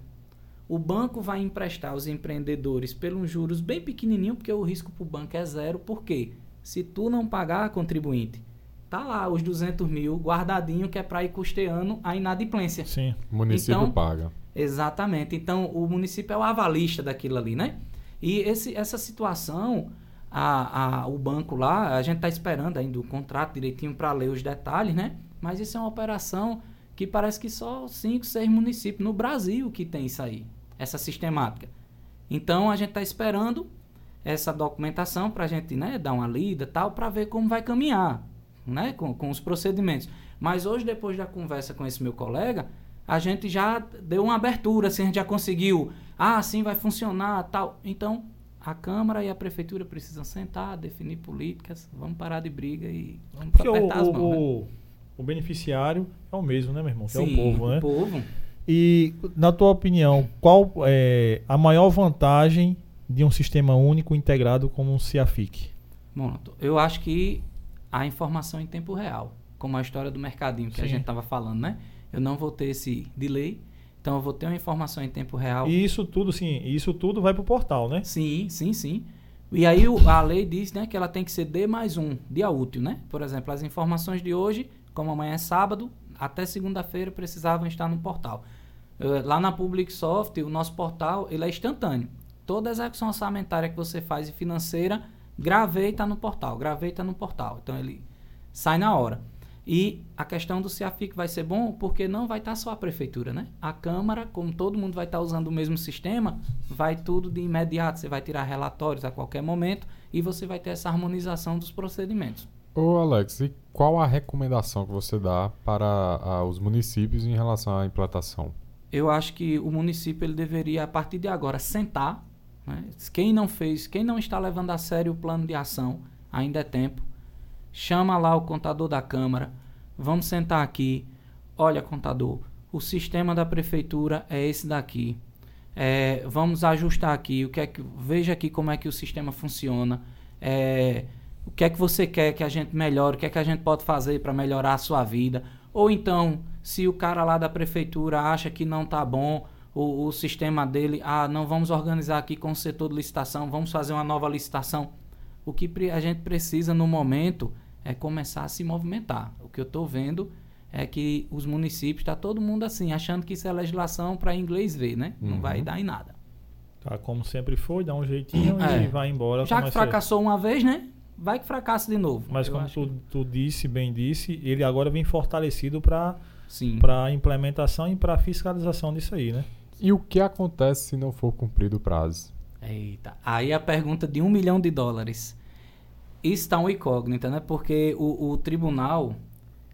O banco vai emprestar aos empreendedores pelos juros bem pequenininho, porque o risco para o banco é zero. Por quê? Se tu não pagar, contribuinte, tá lá os 200 mil guardadinho que é para ir custeando a inadimplência. Sim. O município Então- paga. Exatamente. Então, o município é o avalista daquilo ali, né? E esse, essa situação, a, a, o banco lá, a gente está esperando ainda o contrato direitinho para ler os detalhes, né? Mas isso é uma operação que parece que só cinco, seis municípios no Brasil que tem isso aí, essa sistemática. Então, a gente está esperando essa documentação para a gente né, dar uma lida tal, para ver como vai caminhar né, com, com os procedimentos. Mas hoje, depois da conversa com esse meu colega, a gente já deu uma abertura, assim, a gente já conseguiu, ah, assim vai funcionar, tal. Então, a Câmara e a Prefeitura precisam sentar, definir políticas, vamos parar de briga e vamos Porque o, apertar as mãos, né? o, o beneficiário é o mesmo, né, meu irmão? Que é o Sim, povo, né? o povo. E, na tua opinião, qual é a maior vantagem de um sistema único integrado como um CIAFIC? Pronto. Eu acho que a informação em tempo real, como a história do mercadinho que a Sim. gente estava falando, né? Eu não vou ter esse delay, então eu vou ter uma informação em tempo real. E isso tudo, sim, isso tudo vai pro portal, né? Sim, sim, sim. E aí o- a lei diz né, que ela tem que ser D mais um, dia útil, né? Por exemplo, as informações de hoje, como amanhã é sábado, até segunda-feira precisavam estar no portal. Lá na Publicsoft, o nosso portal, ele é instantâneo. Toda execução orçamentária que você faz e financeira, gravei está no portal, gravei está no portal. Então ele sai na hora. E a questão do CIAFIC vai ser bom porque não vai estar só a prefeitura, né? A Câmara, como todo mundo vai estar usando o mesmo sistema, vai tudo de imediato. Você vai tirar relatórios a qualquer momento e você vai ter essa harmonização dos procedimentos. Ô Alex, e qual a recomendação que você dá para ah, os municípios em relação à implantação? Eu acho que o município ele deveria, a partir de agora, sentar. né? Quem não fez, quem não está levando a sério o plano de ação, ainda é tempo. Chama lá o contador da Câmara. Vamos sentar aqui. Olha, contador, o sistema da prefeitura é esse daqui. É, vamos ajustar aqui. O que é que, veja aqui como é que o sistema funciona. É, o que é que você quer que a gente melhore? O que é que a gente pode fazer para melhorar a sua vida? Ou então, se o cara lá da prefeitura acha que não tá bom o, o sistema dele, ah, não vamos organizar aqui com o setor de licitação, vamos fazer uma nova licitação. O que a gente precisa no momento é começar a se movimentar. O que eu estou vendo é que os municípios, está todo mundo assim, achando que isso é legislação para inglês ver, né? Não Uhum. vai dar em nada. Tá, como sempre foi, dá um jeitinho É. e vai embora. Já que ser. fracassou uma vez, né? Vai que fracassa de novo. Mas Eu como tu, tu disse, bem disse, ele agora vem fortalecido para que- para implementação e para fiscalização disso aí, né? E o que acontece se não for cumprido o prazo? Eita. Aí a pergunta de um milhão de dólares. Está um incógnita, né? Porque o, o tribunal,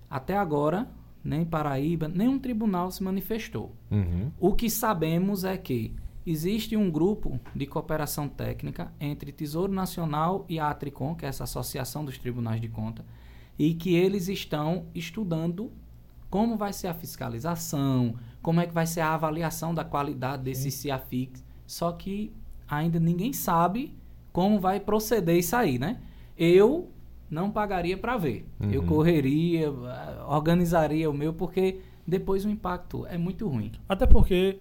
até agora, nem Paraíba, nenhum tribunal se manifestou. Uhum. O que sabemos é que existe um grupo de cooperação técnica entre Tesouro Nacional e a Atricom, que é essa associação dos tribunais de conta, e que eles estão estudando como vai ser a fiscalização, como é que vai ser a avaliação da qualidade desse CIAFIX. Só que ainda ninguém sabe como vai proceder isso aí, né? Eu não pagaria para ver. Eu Uhum. correria, eh, organizaria o meu, porque depois o impacto é muito ruim. Até porque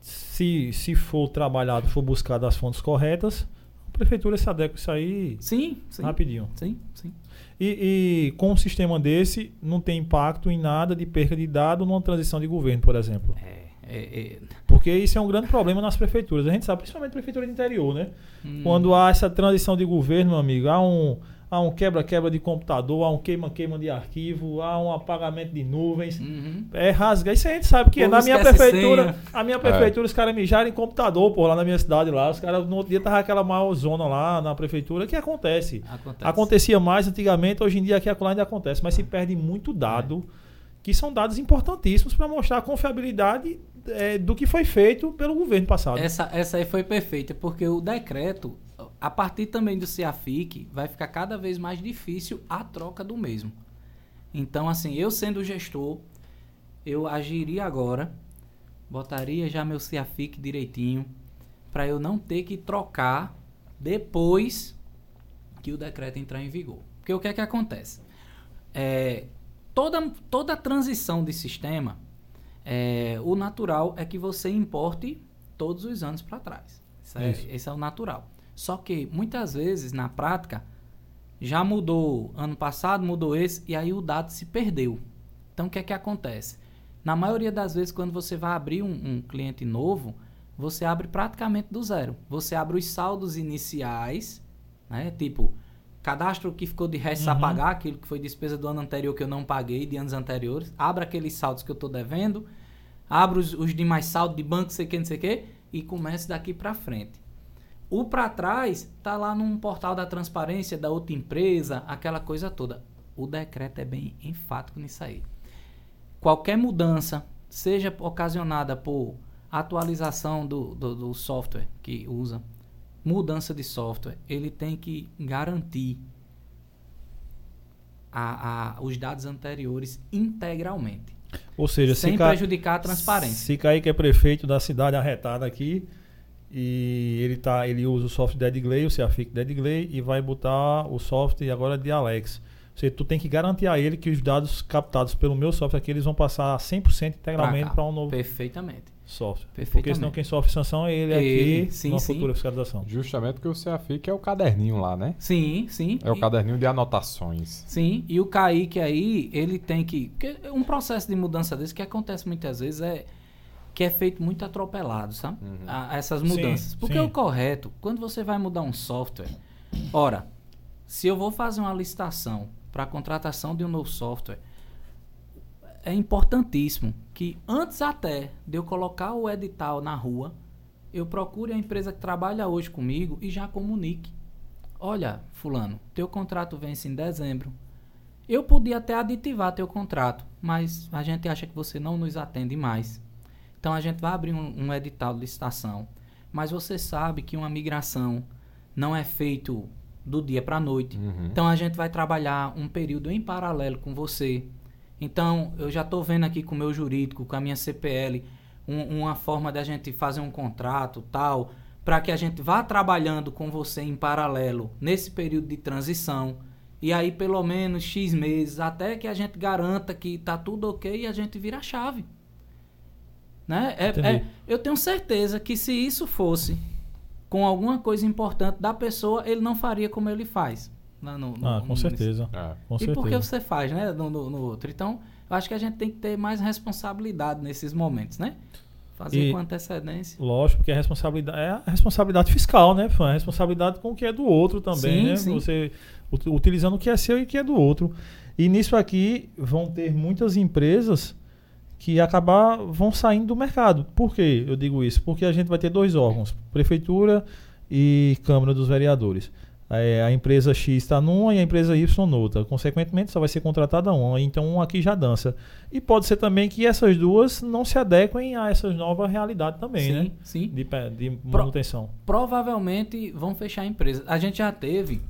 se, se for trabalhado, for buscado as fontes corretas, prefeitura se adequa isso aí Sim, sim. rapidinho. Sim, sim. E, e com um sistema desse, não tem impacto em nada de perca de dado numa transição de governo, por exemplo. É, é, é, Porque isso é um grande problema nas prefeituras. A gente sabe, principalmente prefeitura de interior, né? hum, Quando há essa transição de governo, meu amigo, há um, há um quebra-quebra de computador, há um queima-queima de arquivo, há um apagamento de nuvens. uhum. É rasgar. Isso a gente sabe que O na minha prefeitura, senha. a minha prefeitura, os caras mijaram em computador, pô, lá na minha cidade lá. Os caras no outro dia tava aquela maior zona lá na prefeitura. que acontece? Acontece. Acontecia mais antigamente, hoje em dia aqui e acolá ainda acontece, mas se perde muito dado, que são dados importantíssimos para mostrar a confiabilidade eh, do que foi feito pelo governo passado. Essa, essa aí foi perfeita, porque o decreto, a partir também do CIAFIC, vai ficar cada vez mais difícil a troca do mesmo. Então, assim, eu sendo gestor, eu agiria agora, botaria já meu CIAFIC direitinho, para eu não ter que trocar depois que o decreto entrar em vigor. Porque o que é que acontece? É, toda, toda transição de sistema, é, o natural é que você importe todos os anos para trás. Isso é- esse é o natural. Só que muitas vezes, na prática, já mudou ano passado, mudou esse, e aí o dado se perdeu. Então o que é que acontece? Na maioria das vezes, quando você vai abrir um, um cliente novo, você abre praticamente do zero. Você abre os saldos iniciais, né? Tipo, cadastro que ficou de resto a Uhum. pagar, aquilo que foi despesa do ano anterior que eu não paguei, de anos anteriores. Abre aqueles saldos que eu estou devendo, abre os, os demais saldos de banco, sei que, não sei o que, e comece daqui para frente. O para trás tá lá num portal da transparência da outra empresa, aquela coisa toda. O decreto é bem enfático nisso aí. Qualquer mudança, seja ocasionada por atualização do, do, do software que usa, mudança de software, ele tem que garantir a, a, os dados anteriores integralmente, Ou seja, sem se, ca... prejudicar a transparência. se Kaique é prefeito da cidade arretada aqui e ele, tá, ele usa o software Deadglay, o Ceafic Deadglay, e vai botar o software agora de Alex. Ou seja, tu tem que garantir a ele que os dados captados pelo meu software aqui, eles vão passar 100% integralmente para um novo Perfeitamente. Software. Porque senão quem sofre sanção é ele, Ele, aqui sim, numa sim. futura fiscalização. Justamente porque o CAFIC é o caderninho lá, né? Sim, sim. É o E- caderninho de anotações. Sim, e o Kaique aí, ele tem que. um processo de mudança desse que acontece muitas vezes é que é feito muito atropelado, sabe? Uhum. A- essas Sim, mudanças. Porque sim. o correto, quando você vai mudar um software, ora, se eu vou fazer uma licitação para a contratação de um novo software, é importantíssimo que antes até de eu colocar o edital na rua, eu procure a empresa que trabalha hoje comigo e já comunique. Olha, fulano, teu contrato vence em dezembro. Eu podia até aditivar teu contrato, mas a gente acha que você não nos atende mais. Então a gente vai abrir um, um edital de licitação, mas você sabe que uma migração não é feito do dia para a noite. Uhum. Então a gente vai trabalhar um período em paralelo com você. Então eu já estou vendo aqui com o meu jurídico, com a minha CPL, um- uma forma da gente fazer um contrato tal, para que a gente vá trabalhando com você em paralelo nesse período de transição. E aí pelo menos X meses, até que a gente garanta que tá tudo ok e a gente vira a chave. Né? É- é- eu tenho certeza que se isso fosse com alguma coisa importante da pessoa, ele não faria como ele faz. Lá no- no- Ah, no com certeza. É. Com e certeza. porque você faz, né? No, no- no outro. Então, eu acho que a gente tem que ter mais responsabilidade nesses momentos, né? Fazer E- com antecedência. Lógico, porque a responsabilidade é a responsabilidade fiscal, né? Foi a responsabilidade com o que é do outro também, Sim, né? sim. Você ut- utilizando o que é seu e o que é do outro. E nisso aqui vão ter muitas empresas que acabar vão saindo do mercado. Por que eu digo isso? Porque a gente vai ter dois órgãos, prefeitura e Câmara dos Vereadores. É, a empresa X está numa e a empresa Y noutra. Consequentemente, só vai ser contratada uma. Então, um aqui já dança. E pode ser também que essas duas não se adequem a essas novas realidades também, sim, né? sim. De, de Pro- manutenção. Provavelmente vão fechar a empresa. A gente já teve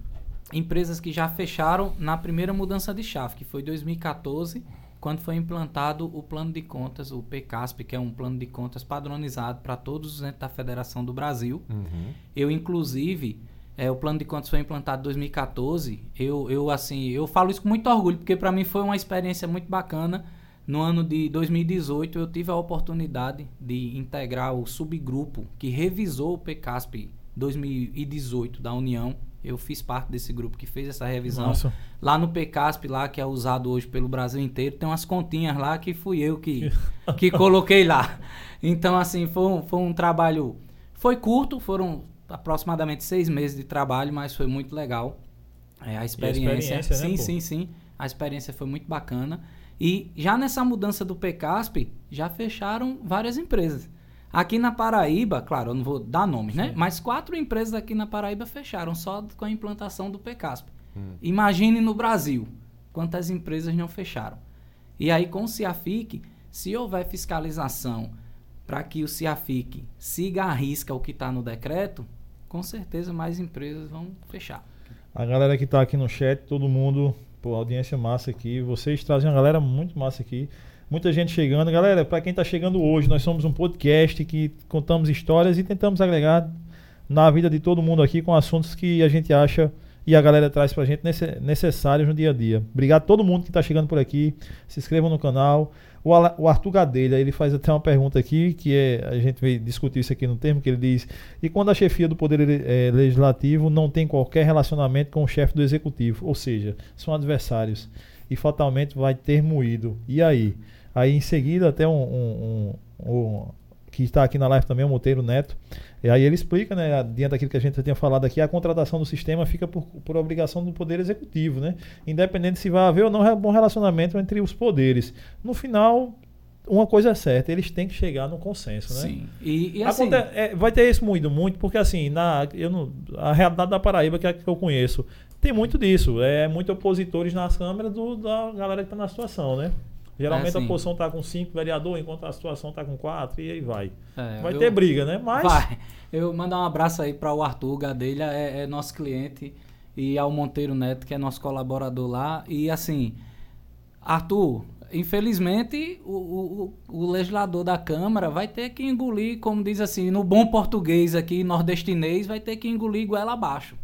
empresas que já fecharam na primeira mudança de chave, que foi 2014, quando foi implantado o plano de contas, o PCASP, que é um plano de contas padronizado para todos os entes da Federação do Brasil. Uhum. Eu, inclusive, é, o plano de contas foi implantado em 2014. Eu, eu, assim, eu falo isso com muito orgulho, porque para mim foi uma experiência muito bacana. No ano de 2018, eu tive a oportunidade de integrar o subgrupo que revisou o PCASP 2018 da União. Eu fiz parte desse grupo que fez essa revisão. Nossa. Lá no PCASP, lá que é usado hoje pelo Brasil inteiro, tem umas continhas lá que fui eu que, que coloquei lá. Então, assim, foi um, foi um trabalho. Foi curto, foram aproximadamente seis meses de trabalho, mas foi muito legal. É, a experiência. experiência, né, sim, pô? sim, sim. A experiência foi muito bacana. E já nessa mudança do PCASP, já fecharam várias empresas. Aqui na Paraíba, claro, eu não vou dar nomes, né? Mas quatro empresas aqui na Paraíba fecharam só com a implantação do PCASP. Imagine no Brasil quantas empresas não fecharam. E aí, com o CIAFIC, se houver fiscalização para que o CIAFIC siga a risca o que está no decreto, com certeza mais empresas vão fechar. A galera que tá aqui no chat, todo mundo, pô, audiência massa aqui. Vocês trazem uma galera muito massa aqui. Muita gente chegando. Galera, para quem tá chegando hoje, nós somos um podcast que contamos histórias e tentamos agregar na vida de todo mundo aqui com assuntos que a gente acha e a galera traz pra gente necessários no dia a dia. Obrigado a todo mundo que tá chegando por aqui. Se inscrevam no canal. O, Arthur Gadelha, ele faz até uma pergunta aqui, que é, a gente veio discutir isso aqui no termo, que ele diz, e quando a chefia do Poder eh, Legislativo não tem qualquer relacionamento com o chefe do Executivo, ou seja, são adversários, e fatalmente vai ter moído. E aí? Aí em seguida, até um, um- um- um- que está aqui na live também, o Monteiro Neto, e aí ele explica, né, diante daquilo que a gente já tinha falado aqui, a contratação do sistema fica por, por obrigação do Poder Executivo, né? Independente se vai haver ou não um bom relacionamento entre os poderes. No final, uma coisa é certa, eles têm que chegar no consenso, né? Sim. E, e assim, Aconte- é, vai ter isso muito, muito, porque assim, na, eu não, a realidade da Paraíba, que é a que eu conheço, tem muito disso. É muito opositores nas câmeras do, da galera que está na situação, né? Geralmente É, a sim. oposição está com cinco vereadores, enquanto a situação está com quatro, e aí vai. é, Vai eu- ter briga, né? Mas. Vai. Eu mandar um abraço aí para o Arthur Gadelha, é, é nosso cliente, e ao Monteiro Neto, que é nosso colaborador lá. E assim, Arthur, infelizmente o, o, o legislador da Câmara vai ter que engolir, como diz assim, no bom português aqui, nordestinês, vai ter que engolir goela abaixo.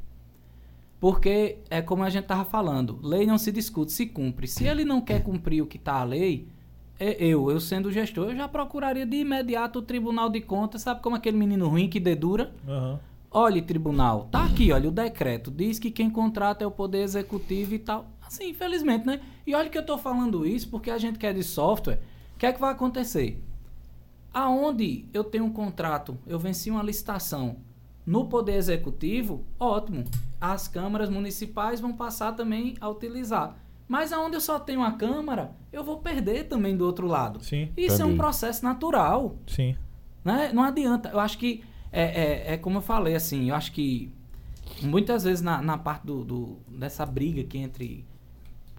Porque é como a gente tava falando, lei não se discute, se cumpre. Se ele não quer cumprir o que está a lei, é- eu, eu sendo gestor, eu já procuraria de imediato o Tribunal de Contas, sabe como aquele menino ruim que dedura? Aham. Olha, tribunal, tá aqui, olha, o decreto diz que quem contrata é o poder executivo e tal. Assim, infelizmente, né? E olha que eu tô falando isso porque a gente quer de software. O que é que vai acontecer? Aonde eu tenho um contrato, eu venci uma licitação no poder executivo, ótimo. As câmaras municipais vão passar também a utilizar. Mas aonde eu só tenho a câmara, eu vou perder também do outro lado. Sim, Isso é um processo natural sim. né? Não adianta. Eu acho que é, é, é como eu falei, assim, eu acho que muitas vezes na, na parte do, do- dessa briga aqui entre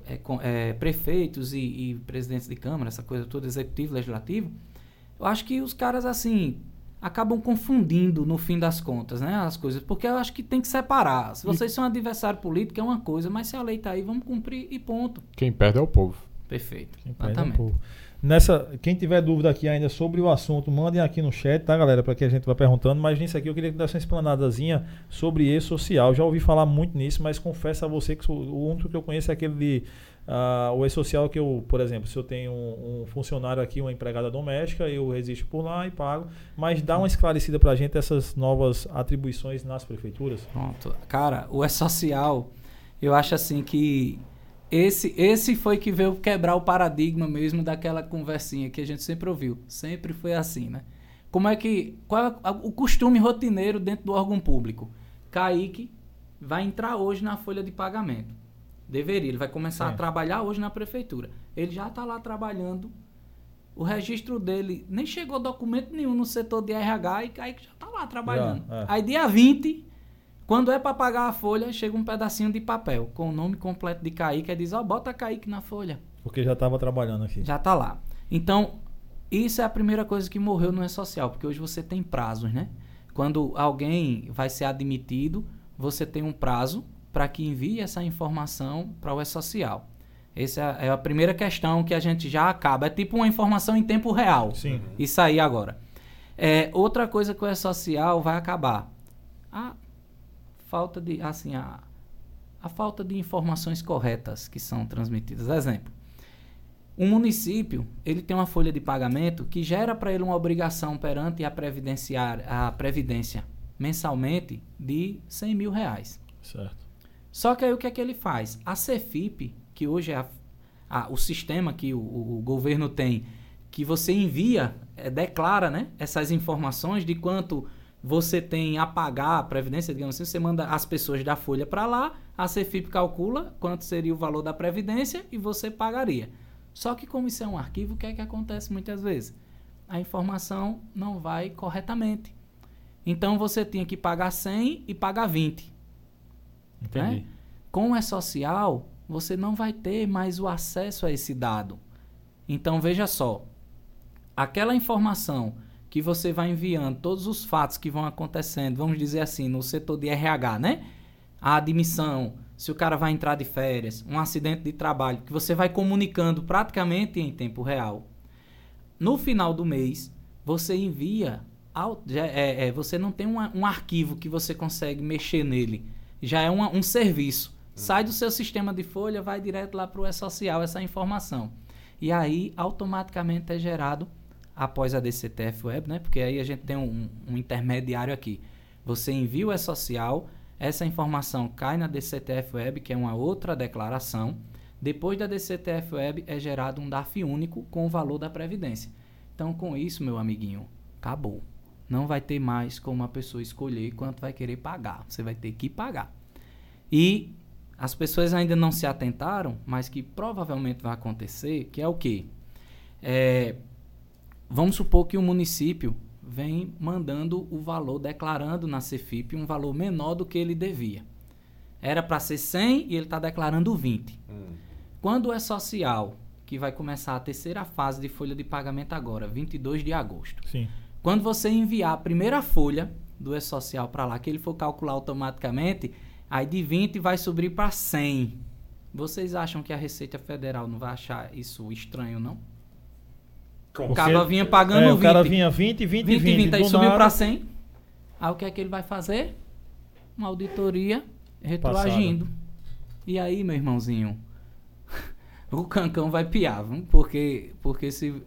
é, com- é, prefeitos e, e presidentes de câmara, essa coisa toda, executivo, legislativo, eu acho que os caras, assim, acabam confundindo no fim das contas, né? As coisas, porque eu acho que tem que separar. Se vocês são adversário político é uma coisa, mas se a lei tá aí, vamos cumprir e ponto. Quem perde é o povo. Perfeito. Quem perde é o Exatamente. povo. Nessa, quem tiver dúvida aqui ainda sobre o assunto, mandem aqui no chat, tá, galera? Para que a gente vá perguntando. Mas nisso aqui eu queria que desse uma explanadazinha sobre e-social. Já ouvi falar muito nisso, mas confesso a você que o único que eu conheço é aquele de ah, o e-social que eu, por exemplo, se eu tenho um, um funcionário aqui, uma empregada doméstica, eu resisto por lá e pago. Mas dá uma esclarecida pra gente essas novas atribuições nas prefeituras. Pronto. Cara, o E-Social, eu acho assim que esse, esse foi que veio quebrar o paradigma mesmo daquela conversinha que a gente sempre ouviu. Sempre foi assim, né? Como é que. Qual é a- o costume rotineiro dentro do órgão público? Kaique vai entrar hoje na folha de pagamento. Deveria, ele vai começar Sim. a trabalhar hoje na prefeitura. Ele já está lá trabalhando. O registro dele nem chegou documento nenhum no setor de RH e Kaique já está lá trabalhando. Já, é. Aí dia 20, quando é para pagar a folha, chega um pedacinho de papel com o nome completo de Kaique e diz, ó, bota Kaique na folha. Porque já estava trabalhando aqui. Já tá lá. Então, isso é a primeira coisa que morreu no E-Social, porque hoje você tem prazos, né? Quando alguém vai ser admitido, você tem um prazo para que envie essa informação para o E-Social. Essa é a- é a primeira questão que a gente já acaba. É tipo uma informação em tempo real. Sim. Isso aí agora. É, outra coisa que o E-Social vai acabar. A falta de, assim, a, a falta de informações corretas que são transmitidas. Exemplo. Um município, ele tem uma folha de pagamento que gera para ele uma obrigação perante a previdenciária, a previdência, mensalmente de 100 mil reais. Certo. Só que aí o que é que ele faz? A Cefip, que hoje é a- a- o sistema que o, o- governo tem, que você envia, eh, declara né, essas informações de quanto você tem a pagar a Previdência, digamos assim, você manda as pessoas da Folha para lá, a Cefip calcula quanto seria o valor da Previdência e você pagaria. Só que como isso é um arquivo, o que é que acontece muitas vezes? A informação não vai corretamente. Então você tinha que pagar 100 e pagar 20. Entendi. Com o E-Social, você não vai ter mais o acesso a esse dado. Então veja só, aquela informação que você vai enviando, todos os fatos que vão acontecendo, vamos dizer assim, no setor de RH, né? A admissão, se o cara vai entrar de férias, um acidente de trabalho, que você vai comunicando praticamente em tempo real. No final do mês, você envia. ao- é- é, você não tem uma- um arquivo que você consegue mexer nele. Já é uma- um serviço. Sai do seu sistema de folha, vai direto lá para o E-Social essa informação. E aí, automaticamente é gerado, após a DCTF Web, né? Porque aí a gente tem um, um intermediário aqui. Você envia o E-Social, essa informação cai na DCTF Web, que é uma outra declaração. Depois da DCTF Web é gerado um DAF único com o valor da Previdência. Então, com isso, meu amiguinho, acabou. Não vai ter mais como a pessoa escolher quanto vai querer pagar. Você vai ter que pagar. E as pessoas ainda não se atentaram, mas que provavelmente vai acontecer, que é o quê? É, vamos supor que o município vem mandando o valor, declarando na Cefip um valor menor do que ele devia. Era para ser 100 e ele está declarando 20. Quando é social, que vai começar a terceira fase de folha de pagamento agora, 22 de agosto. Sim. Quando você enviar a primeira folha do E-Social para lá, que ele for calcular automaticamente, aí de 20 vai subir para 100. Vocês acham que a Receita Federal não vai achar isso estranho, não? O Porque- cara vinha pagando É, 20. o cara vinha 20, 20, 20, 20, 20, aí subiu para 100. Aí o que é que ele vai fazer? Uma auditoria retroagindo. E aí, meu irmãozinho, o cancão vai piar, porque porque se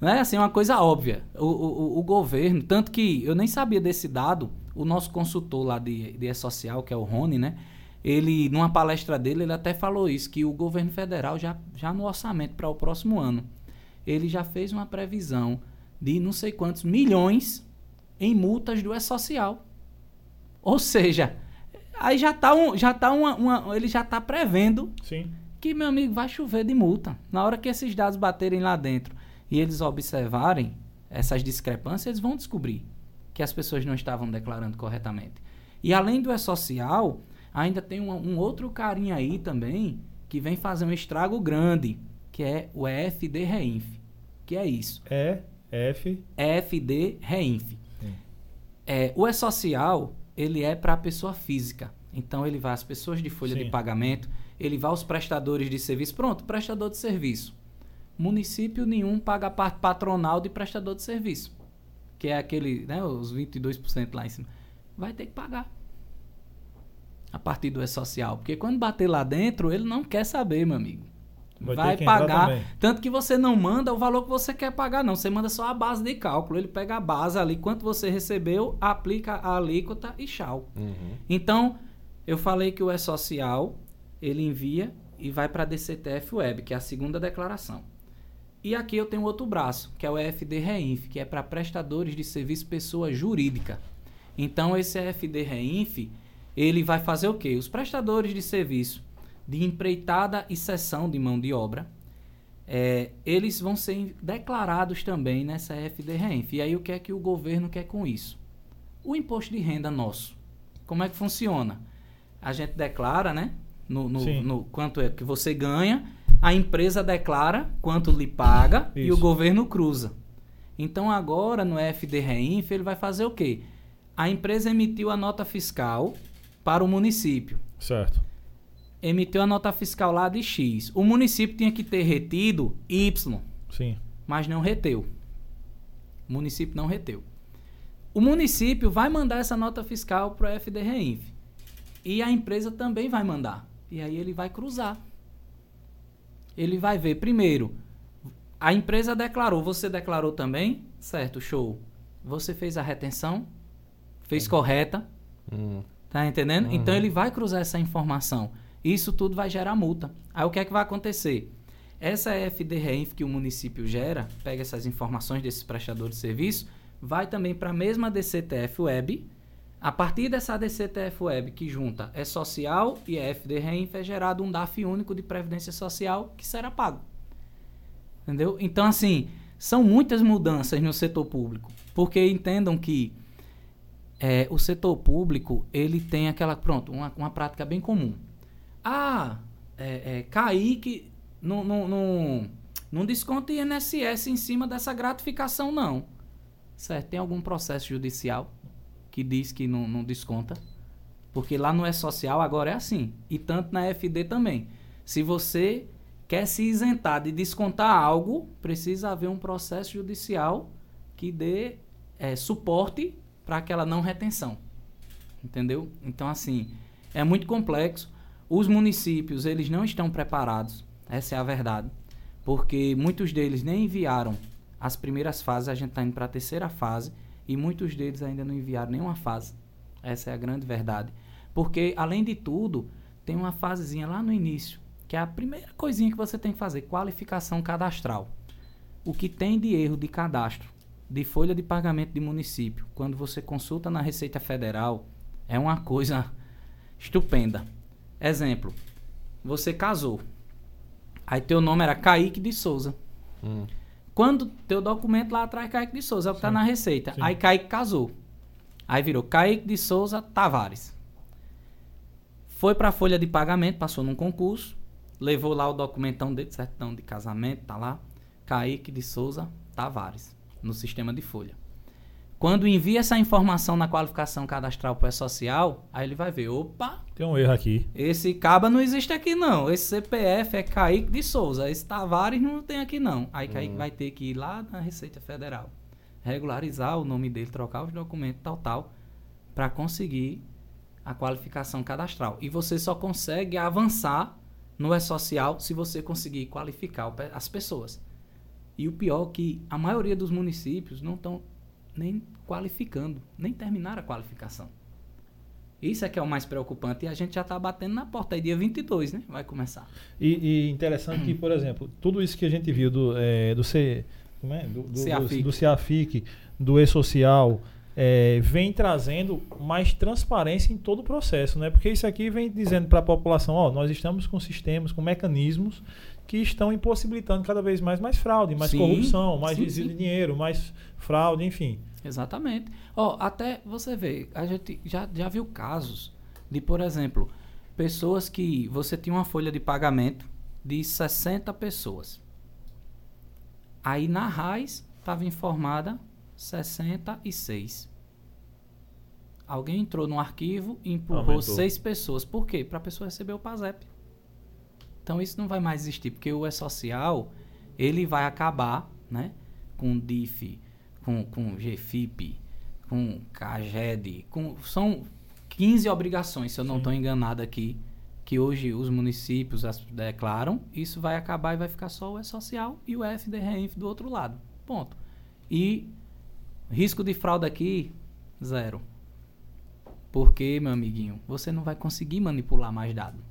não é assim uma coisa óbvia. O, o, o governo, tanto que eu nem sabia desse dado, o nosso consultor lá de, de E-Social, que é o Rony, né? Ele, numa palestra dele, ele até falou isso, que o governo federal já, já no orçamento para o próximo ano, ele já fez uma previsão de não sei quantos milhões em multas do E-Social. Ou seja, aí já tá um, já tá uma, uma- ele já tá prevendo Sim. que meu amigo vai chover de multa. Na hora que esses dados baterem lá dentro e eles observarem essas discrepâncias, eles vão descobrir que as pessoas não estavam declarando corretamente. E além do E-Social, ainda tem um, um outro carinha aí também que vem fazer um estrago grande, que é o EFD Reinf. Que é isso. É, F. EFD Reinf. É, o E-Social, ele é para a pessoa física. Então, ele vai às pessoas de folha Sim. de pagamento, ele vai aos prestadores de serviço. Pronto, prestador de serviço. Município nenhum paga a parte patronal de prestador de serviço. Que é aquele, né, os 22% lá em cima. Vai ter que pagar. A partir do E-Social. Porque quando bater lá dentro, ele não quer saber, meu amigo. Vai Vai, ter que entrar pagar. Tanto que você não manda o valor que você quer pagar, não. Você manda só a base de cálculo. Ele pega a base ali, quanto você recebeu, aplica a alíquota e tchau. Então, eu falei que o E-Social, ele envia e vai para a DCTF Web, que é a segunda declaração. E aqui eu tenho outro braço, que é o EFD Reinf, que é para prestadores de serviço pessoa jurídica. Então, esse EFD Reinf, ele vai fazer o quê? Os prestadores de serviço de empreitada e cessão de mão de obra, é, eles vão ser declarados também nessa EFD Reinf. E aí, o que é que o governo quer com isso? O imposto de renda nosso. Como é que funciona? A gente declara, né? No, no- no quanto é que você ganha, a empresa declara quanto lhe paga e o Isso. governo cruza. Então agora no FD Reinf ele vai fazer o quê? A empresa emitiu a nota fiscal para o município. Certo. Emitiu a nota fiscal lá de X. O município tinha que ter retido Y Sim. mas não reteu. O município não reteu. O município vai mandar essa nota fiscal para o FD Reinf. E a empresa também vai mandar. E aí ele vai cruzar. Ele vai ver, primeiro, a empresa declarou, você declarou também? Certo, show. Você fez a retenção? fez correta, Hum. Tá entendendo? Uhum. Então ele vai cruzar essa informação. Isso tudo vai gerar multa. Aí o que é que vai acontecer? Essa FD-REINF que o município gera, pega essas informações desses prestadores de serviço, vai também para a mesma DCTF Web. A partir dessa DCTF Web que junta é social e é FD-REINF, é gerado um DAF único de Previdência Social que será pago. Entendeu? Então, assim, são muitas mudanças no setor público. Porque entendam que é, o setor público, ele tem aquela, pronto, uma, uma prática bem comum. Ah, é, é, Kaique não, não, desconta INSS em cima dessa gratificação, não. Certo? Tem algum processo judicial que diz que não, não desconta? Porque lá no E-Social agora é assim. E tanto na FD também. Se você quer se isentar de descontar algo, precisa haver um processo judicial que dê é, suporte para aquela não retenção. Entendeu? Então, assim, é muito complexo. Os municípios, eles não estão preparados, essa é a verdade, porque muitos deles nem enviaram as primeiras fases, a gente está indo para a terceira fase, e muitos deles ainda não enviaram nenhuma fase. Essa é a grande verdade. Porque, além de tudo, tem uma fasezinha lá no início, que é a primeira coisinha que você tem que fazer, qualificação cadastral. O que tem de erro de cadastro, de folha de pagamento de município, quando você consulta na Receita Federal, é uma coisa estupenda. Exemplo, você casou. Aí teu nome era Kaique de Souza. Hum. Quando teu documento lá atrás Kaique de Souza, é o que tá Sim. na Receita. Sim. Aí Kaique casou. Aí virou Kaique de Souza Tavares. Foi pra folha de pagamento, passou num concurso, levou lá o documentão dele, certão de casamento, tá lá. Kaique de Souza Tavares, no sistema de folha. Quando envia essa informação na qualificação cadastral para social, aí ele vai ver, opa, Tem um erro aqui. esse caba não existe aqui não. Esse CPF é Kaique de Souza. Esse Tavares não tem aqui não. Aí Kaique vai ter que ir lá na Receita Federal, regularizar o nome dele, trocar os documentos, tal, tal, para conseguir a qualificação cadastral. E você só consegue avançar no E-Social se você conseguir qualificar o as pessoas. E o pior é que a maioria dos municípios não estão nem qualificando, nem terminaram a qualificação. Isso é que é o mais preocupante. E a gente já está batendo na porta aí, dia 22, né? Vai começar. E, e interessante que, por exemplo, tudo isso que a gente viu do, é, do, C, como é? do, do, CEAFIC. do, CEAFIC, do E-Social, é, vem trazendo mais transparência em todo o processo, né? Porque isso aqui vem dizendo para a população, ó, nós estamos com sistemas, com mecanismos que estão impossibilitando cada vez mais mais fraude, mais Sim, corrupção, mais sim, desvio de dinheiro, mais fraude, enfim. Exatamente. Ó, até você vê, a gente já, já viu casos de, por exemplo, pessoas que você tinha uma folha de pagamento de 60 pessoas. Aí na RAIS estava informada 66. Alguém entrou no arquivo e empurrou Aumentou. seis pessoas. Por quê? Para a pessoa receber o PASEP. Então isso não vai mais existir, porque o E-Social, ele vai acabar, né? Com DIF, com, com GFIP, com CAGED, com, são 15 obrigações, se eu não estou enganado aqui, que hoje os municípios as declaram. Isso vai acabar e vai ficar só o E-Social e o FDRENF do outro lado. Ponto. E risco de fraude aqui, zero. Porque, meu amiguinho, você não vai conseguir manipular mais dado.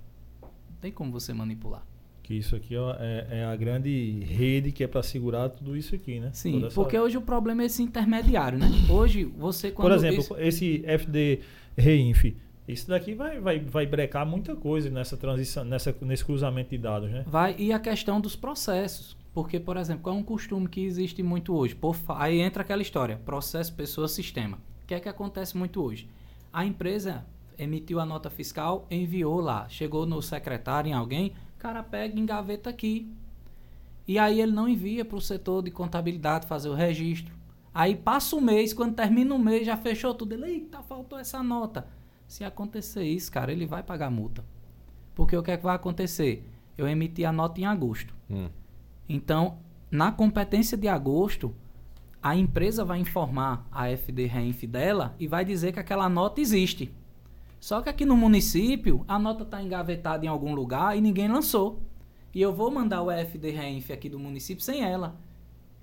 Tem como você manipular. Que isso aqui ó, é, é a grande rede que é para segurar tudo isso aqui, né? Sim, essa- porque hoje o problema é esse intermediário, né? Hoje você quando Por exemplo, isso- esse FD Reinf, isso daqui vai, vai, vai brecar muita coisa nessa transição, nessa, nesse cruzamento de dados, né? vai e a questão dos processos, porque por exemplo, qual é um costume que existe muito hoje? Por aí entra aquela história, processo, pessoa, sistema. O que é que acontece muito hoje? A empresa emitiu a nota fiscal, enviou lá, chegou no secretário em alguém, cara pega e engaveta aqui. E aí ele não envia para o setor de contabilidade fazer o registro. Aí passa o mês, quando termina o mês, já fechou tudo. Ele, eita, faltou essa nota. Se acontecer isso, cara, ele vai pagar multa. Porque o que é que vai acontecer? Eu emiti a nota em agosto. Hum. Então, na competência de agosto, a empresa vai informar a FD Reinf dela e vai dizer que aquela nota existe. Só que aqui no município, a nota está engavetada em algum lugar e ninguém lançou. E eu vou mandar o FD Reinf aqui do município sem ela.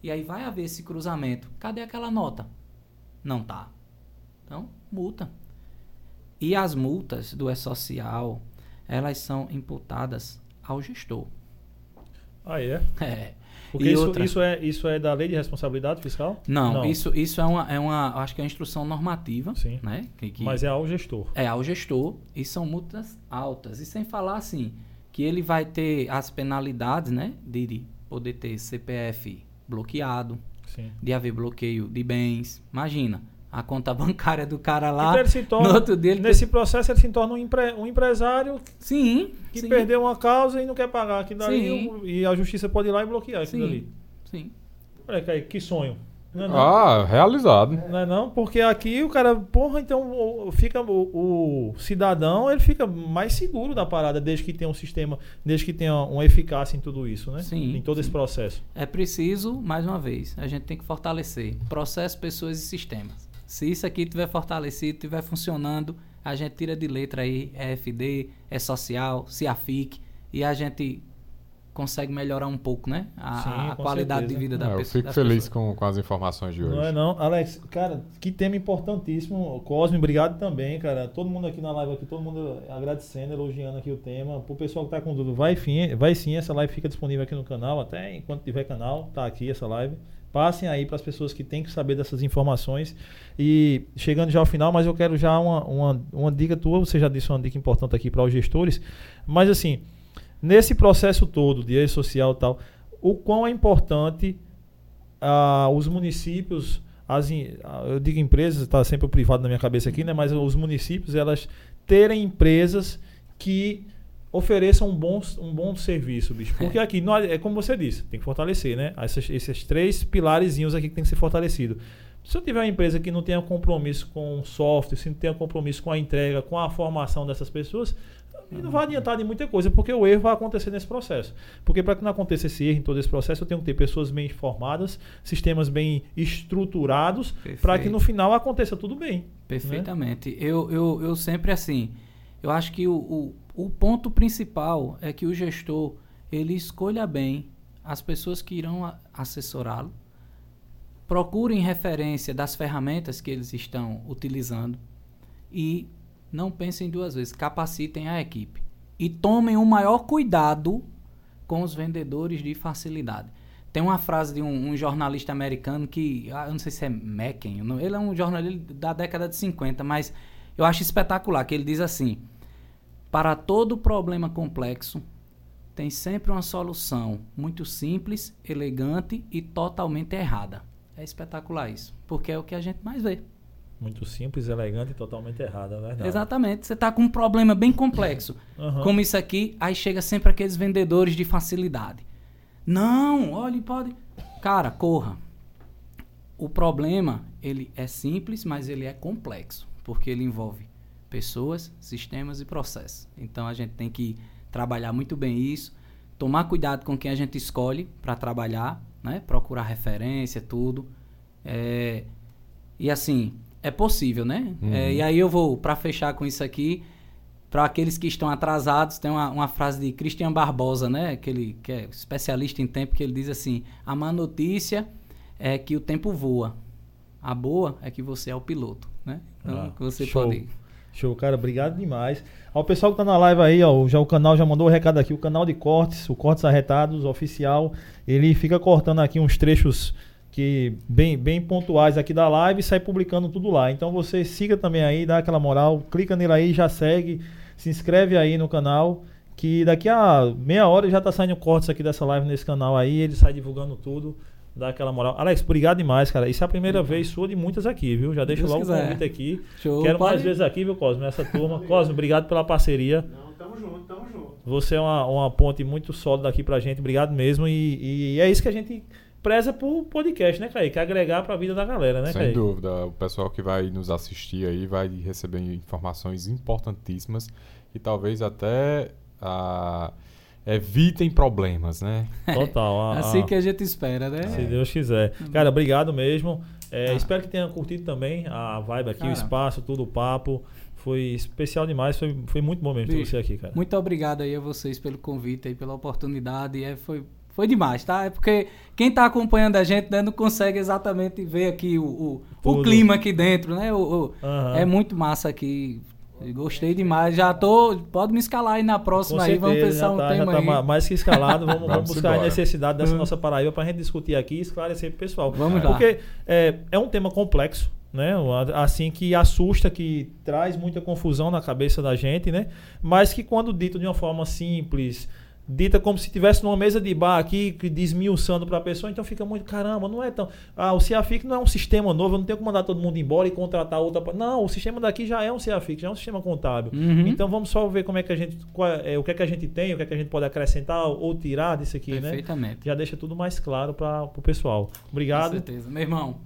E aí vai haver esse cruzamento. Cadê aquela nota? Não tá. Então, multa. E as multas do E-Social, elas são imputadas ao gestor. Ah, é? É. Porque isso, outra- isso, é, isso é da lei de responsabilidade fiscal? Não, Isso, isso é uma, é uma, acho que é uma instrução normativa, Sim. né? Que, que Mas é ao gestor. é ao gestor e são multas altas. E sem falar assim, que ele vai ter as penalidades, né? De de poder ter CPF bloqueado, Sim. de haver bloqueio de bens. Imagina, a conta bancária do cara lá. Então ele se torna, no outro dia ele nesse processo ele se torna um, empre- um empresário Sim, que sim, perdeu uma causa e não quer pagar aquilo ali. Sim. E a justiça pode ir lá e bloquear aquilo Sim. ali. sim. Olha, Kaique, que sonho. Não é não? Ah, realizado. Não é não? Porque aqui o cara, porra, então o- fica o, o cidadão, ele fica mais seguro da parada desde que tenha um sistema, desde que tenha uma eficácia em tudo isso, né? Sim, Em todo esse sim. processo. É preciso, mais uma vez, a gente tem que fortalecer processo, pessoas e sistemas. Se isso aqui tiver fortalecido, tiver funcionando, a gente tira de letra aí EFD, é social, CIAFIC, e a gente consegue melhorar um pouco, né? A, Sim, a qualidade de certeza. vida da É, eu pessoa. fico feliz com, com as informações de hoje. Não é não? Alex, cara, que tema importantíssimo. Cosme, obrigado também, cara. Todo mundo aqui na live aqui, todo mundo agradecendo, elogiando aqui o tema. Pro pessoal que tá com dúvida, vai, fim, vai sim, essa live fica disponível aqui no canal, até enquanto tiver canal, tá aqui essa live. Passem aí para as pessoas que têm que saber dessas informações. E chegando já ao final, mas eu quero já uma, uma, uma dica tua, você já disse uma dica importante aqui para os gestores, mas assim, nesse processo todo de rede social e tal, o quão é importante ah, os municípios, as, ah, eu digo empresas, está sempre o privado na minha cabeça aqui, né? Mas os municípios, elas terem empresas que ofereçam um bom, um bom serviço, bicho. Porque aqui, não, é como você disse, tem que fortalecer, né? Essas, esses três pilarezinhos aqui que tem que ser fortalecido. Se eu tiver uma empresa que não tenha compromisso com o software, se não tenha compromisso com a entrega, com a formação dessas pessoas, não vai adiantar de muita coisa, porque o erro vai acontecer nesse processo. Porque para que não aconteça esse erro em todo esse processo, eu tenho que ter pessoas bem informadas, sistemas bem estruturados, para que no final aconteça tudo bem. Perfeitamente. Eu, eu, eu sempre assim, eu acho que o, o, o ponto principal é que o gestor ele escolha bem as pessoas que irão assessorá-lo, procurem referência das ferramentas que eles estão utilizando e não pensem duas vezes, capacitem a equipe e tomem o maior cuidado com os vendedores de facilidade. Tem uma frase de um, um jornalista americano que, ah, eu não sei se é Mecken, ele é um jornalista da década de 50, mas eu acho espetacular, que ele diz assim, para todo problema complexo, tem sempre uma solução muito simples, elegante e totalmente errada. É espetacular isso, porque é o que a gente mais vê. Muito simples, elegante e totalmente errado, é verdade. Exatamente. Você está com um problema bem complexo, Aham. como isso aqui, aí chega sempre aqueles vendedores de facilidade. Não, olha, pode. Cara, corra. O problema, ele é simples, mas ele é complexo, porque ele envolve pessoas, sistemas e processos. Então a gente tem que trabalhar muito bem isso, tomar cuidado com quem a gente escolhe para trabalhar, né? Procurar referência, tudo. É, e assim, é possível, né? Uhum. É, e aí eu vou, para fechar com isso aqui, para aqueles que estão atrasados, tem uma, uma frase de Christian Barbosa, né? Aquele que é especialista em tempo, que ele diz assim: a má notícia é que o tempo voa. A boa é que você é o piloto, né? Então, Ah, que você show. pode. Show, cara, obrigado demais. Ao pessoal que tá na live aí, ó, já, o canal já mandou o recado aqui, o canal de cortes, o Cortes Arretados oficial, ele fica cortando aqui uns trechos que bem, bem pontuais aqui da live e sai publicando tudo lá. Então você siga também aí, dá aquela moral, clica nele aí, já segue, se inscreve aí no canal, que daqui a meia hora já tá saindo cortes aqui dessa live nesse canal aí, ele sai divulgando tudo. Dá aquela moral. Alex, obrigado demais, cara. Isso é a primeira vez sua de muitas aqui, viu? Já deixo Deus logo o convite aqui. Show, Quero mais vezes aqui, viu, Cosme? Essa turma. Cosme, obrigado pela parceria. Não, tamo junto, tamo junto. Você é uma, uma ponte muito sólida aqui pra gente. Obrigado mesmo. E, e é isso que a gente preza por podcast, né, Kaique? Agregar pra vida da galera, né, Sem Kaique? dúvida. O pessoal que vai nos assistir aí vai receber informações importantíssimas e talvez até ah, evitem problemas, né? Total. a- Assim a- que a gente espera, né? Se Deus quiser. Cara, obrigado mesmo. É, Ah. Espero que tenha curtido também a vibe aqui, o Cara. espaço, tudo, o papo. Foi especial demais. Foi, foi muito bom mesmo ter você aqui, cara. Muito obrigado aí a vocês pelo convite aí, pela oportunidade. É, foi, Foi demais, tá? É porque quem tá acompanhando a gente né, não consegue exatamente ver aqui o, o, o clima aqui dentro, né? O, o- Aham. É muito massa aqui. Gostei demais. Já tô. Pode me escalar aí na Com próxima aí. Vamos certeza, pensar já um tá, já tema tá aí. ma- mais que escalado. Vamos, vamos Vamos buscar a embora. necessidade dessa nossa Paraíba pra gente discutir aqui e esclarecer pro pessoal. Vamos lá. Porque é, é um tema complexo, né? Assim que assusta, que traz muita confusão na cabeça da gente, né? Mas que quando dito de uma forma simples, dita como se tivesse numa mesa de bar aqui, que desmiuçando para a pessoa, então fica muito, caramba, não é tão. Ah, o CEAFIC não é um sistema novo, eu não tenho como mandar todo mundo embora e contratar outra. Não, o sistema daqui já é um CEAFIC, já é um sistema contábil. Uhum. Então vamos só ver como é que a gente. qual é- o que é que a gente tem, o que é que a gente pode acrescentar ou tirar disso aqui, né? Perfeitamente. Já deixa tudo mais claro para o pessoal. Com Obrigado. certeza. Meu irmão.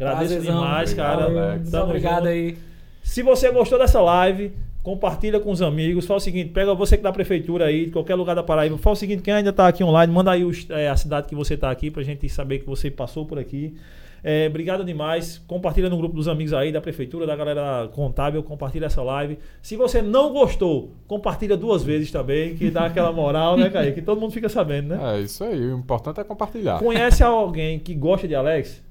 Agradeço demais, Obrigado, cara. Alex. Muito Tamo obrigado junto. aí. Se você gostou dessa live, compartilha com os amigos. Fala o seguinte, pega você que da prefeitura aí, de qualquer lugar da Paraíba. Fala o seguinte, quem ainda tá aqui online, manda aí os- é, a cidade que você tá aqui pra gente saber que você passou por aqui. É, obrigado demais. Compartilha no grupo dos amigos aí, da prefeitura, da galera contábil. Compartilha essa live. Se você não gostou, compartilha duas vezes também, que dá aquela moral, né, Kaique? Que todo mundo fica sabendo, né? É isso aí. O importante é compartilhar. Conhece alguém que gosta de Alex?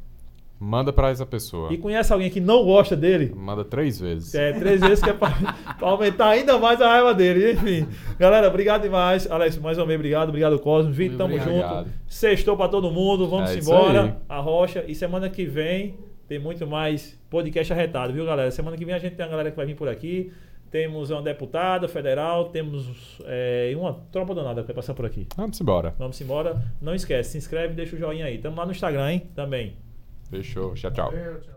Manda pra essa pessoa. E conhece alguém que não gosta dele? Manda três vezes. É, três vezes que é pra, pra aumentar ainda mais a raiva dele. Enfim. Galera, obrigado demais. Alex, mais uma vez, obrigado. Obrigado, Cosmo. Vitor, tamo Obrigado. junto. Sextou pra todo mundo. Vamos É embora. A Rocha. E semana que vem tem muito mais podcast arretado, viu, galera? Semana que vem a gente tem uma galera que vai vir por aqui. Temos uma deputada federal, temos é, uma tropa danada que vai passar por aqui. Vamos embora. Vamos embora. Não esquece, se inscreve e deixa o joinha aí. Tamo lá no Instagram, hein? Também. Fechou. Tchau, tchau. Valeu, tchau.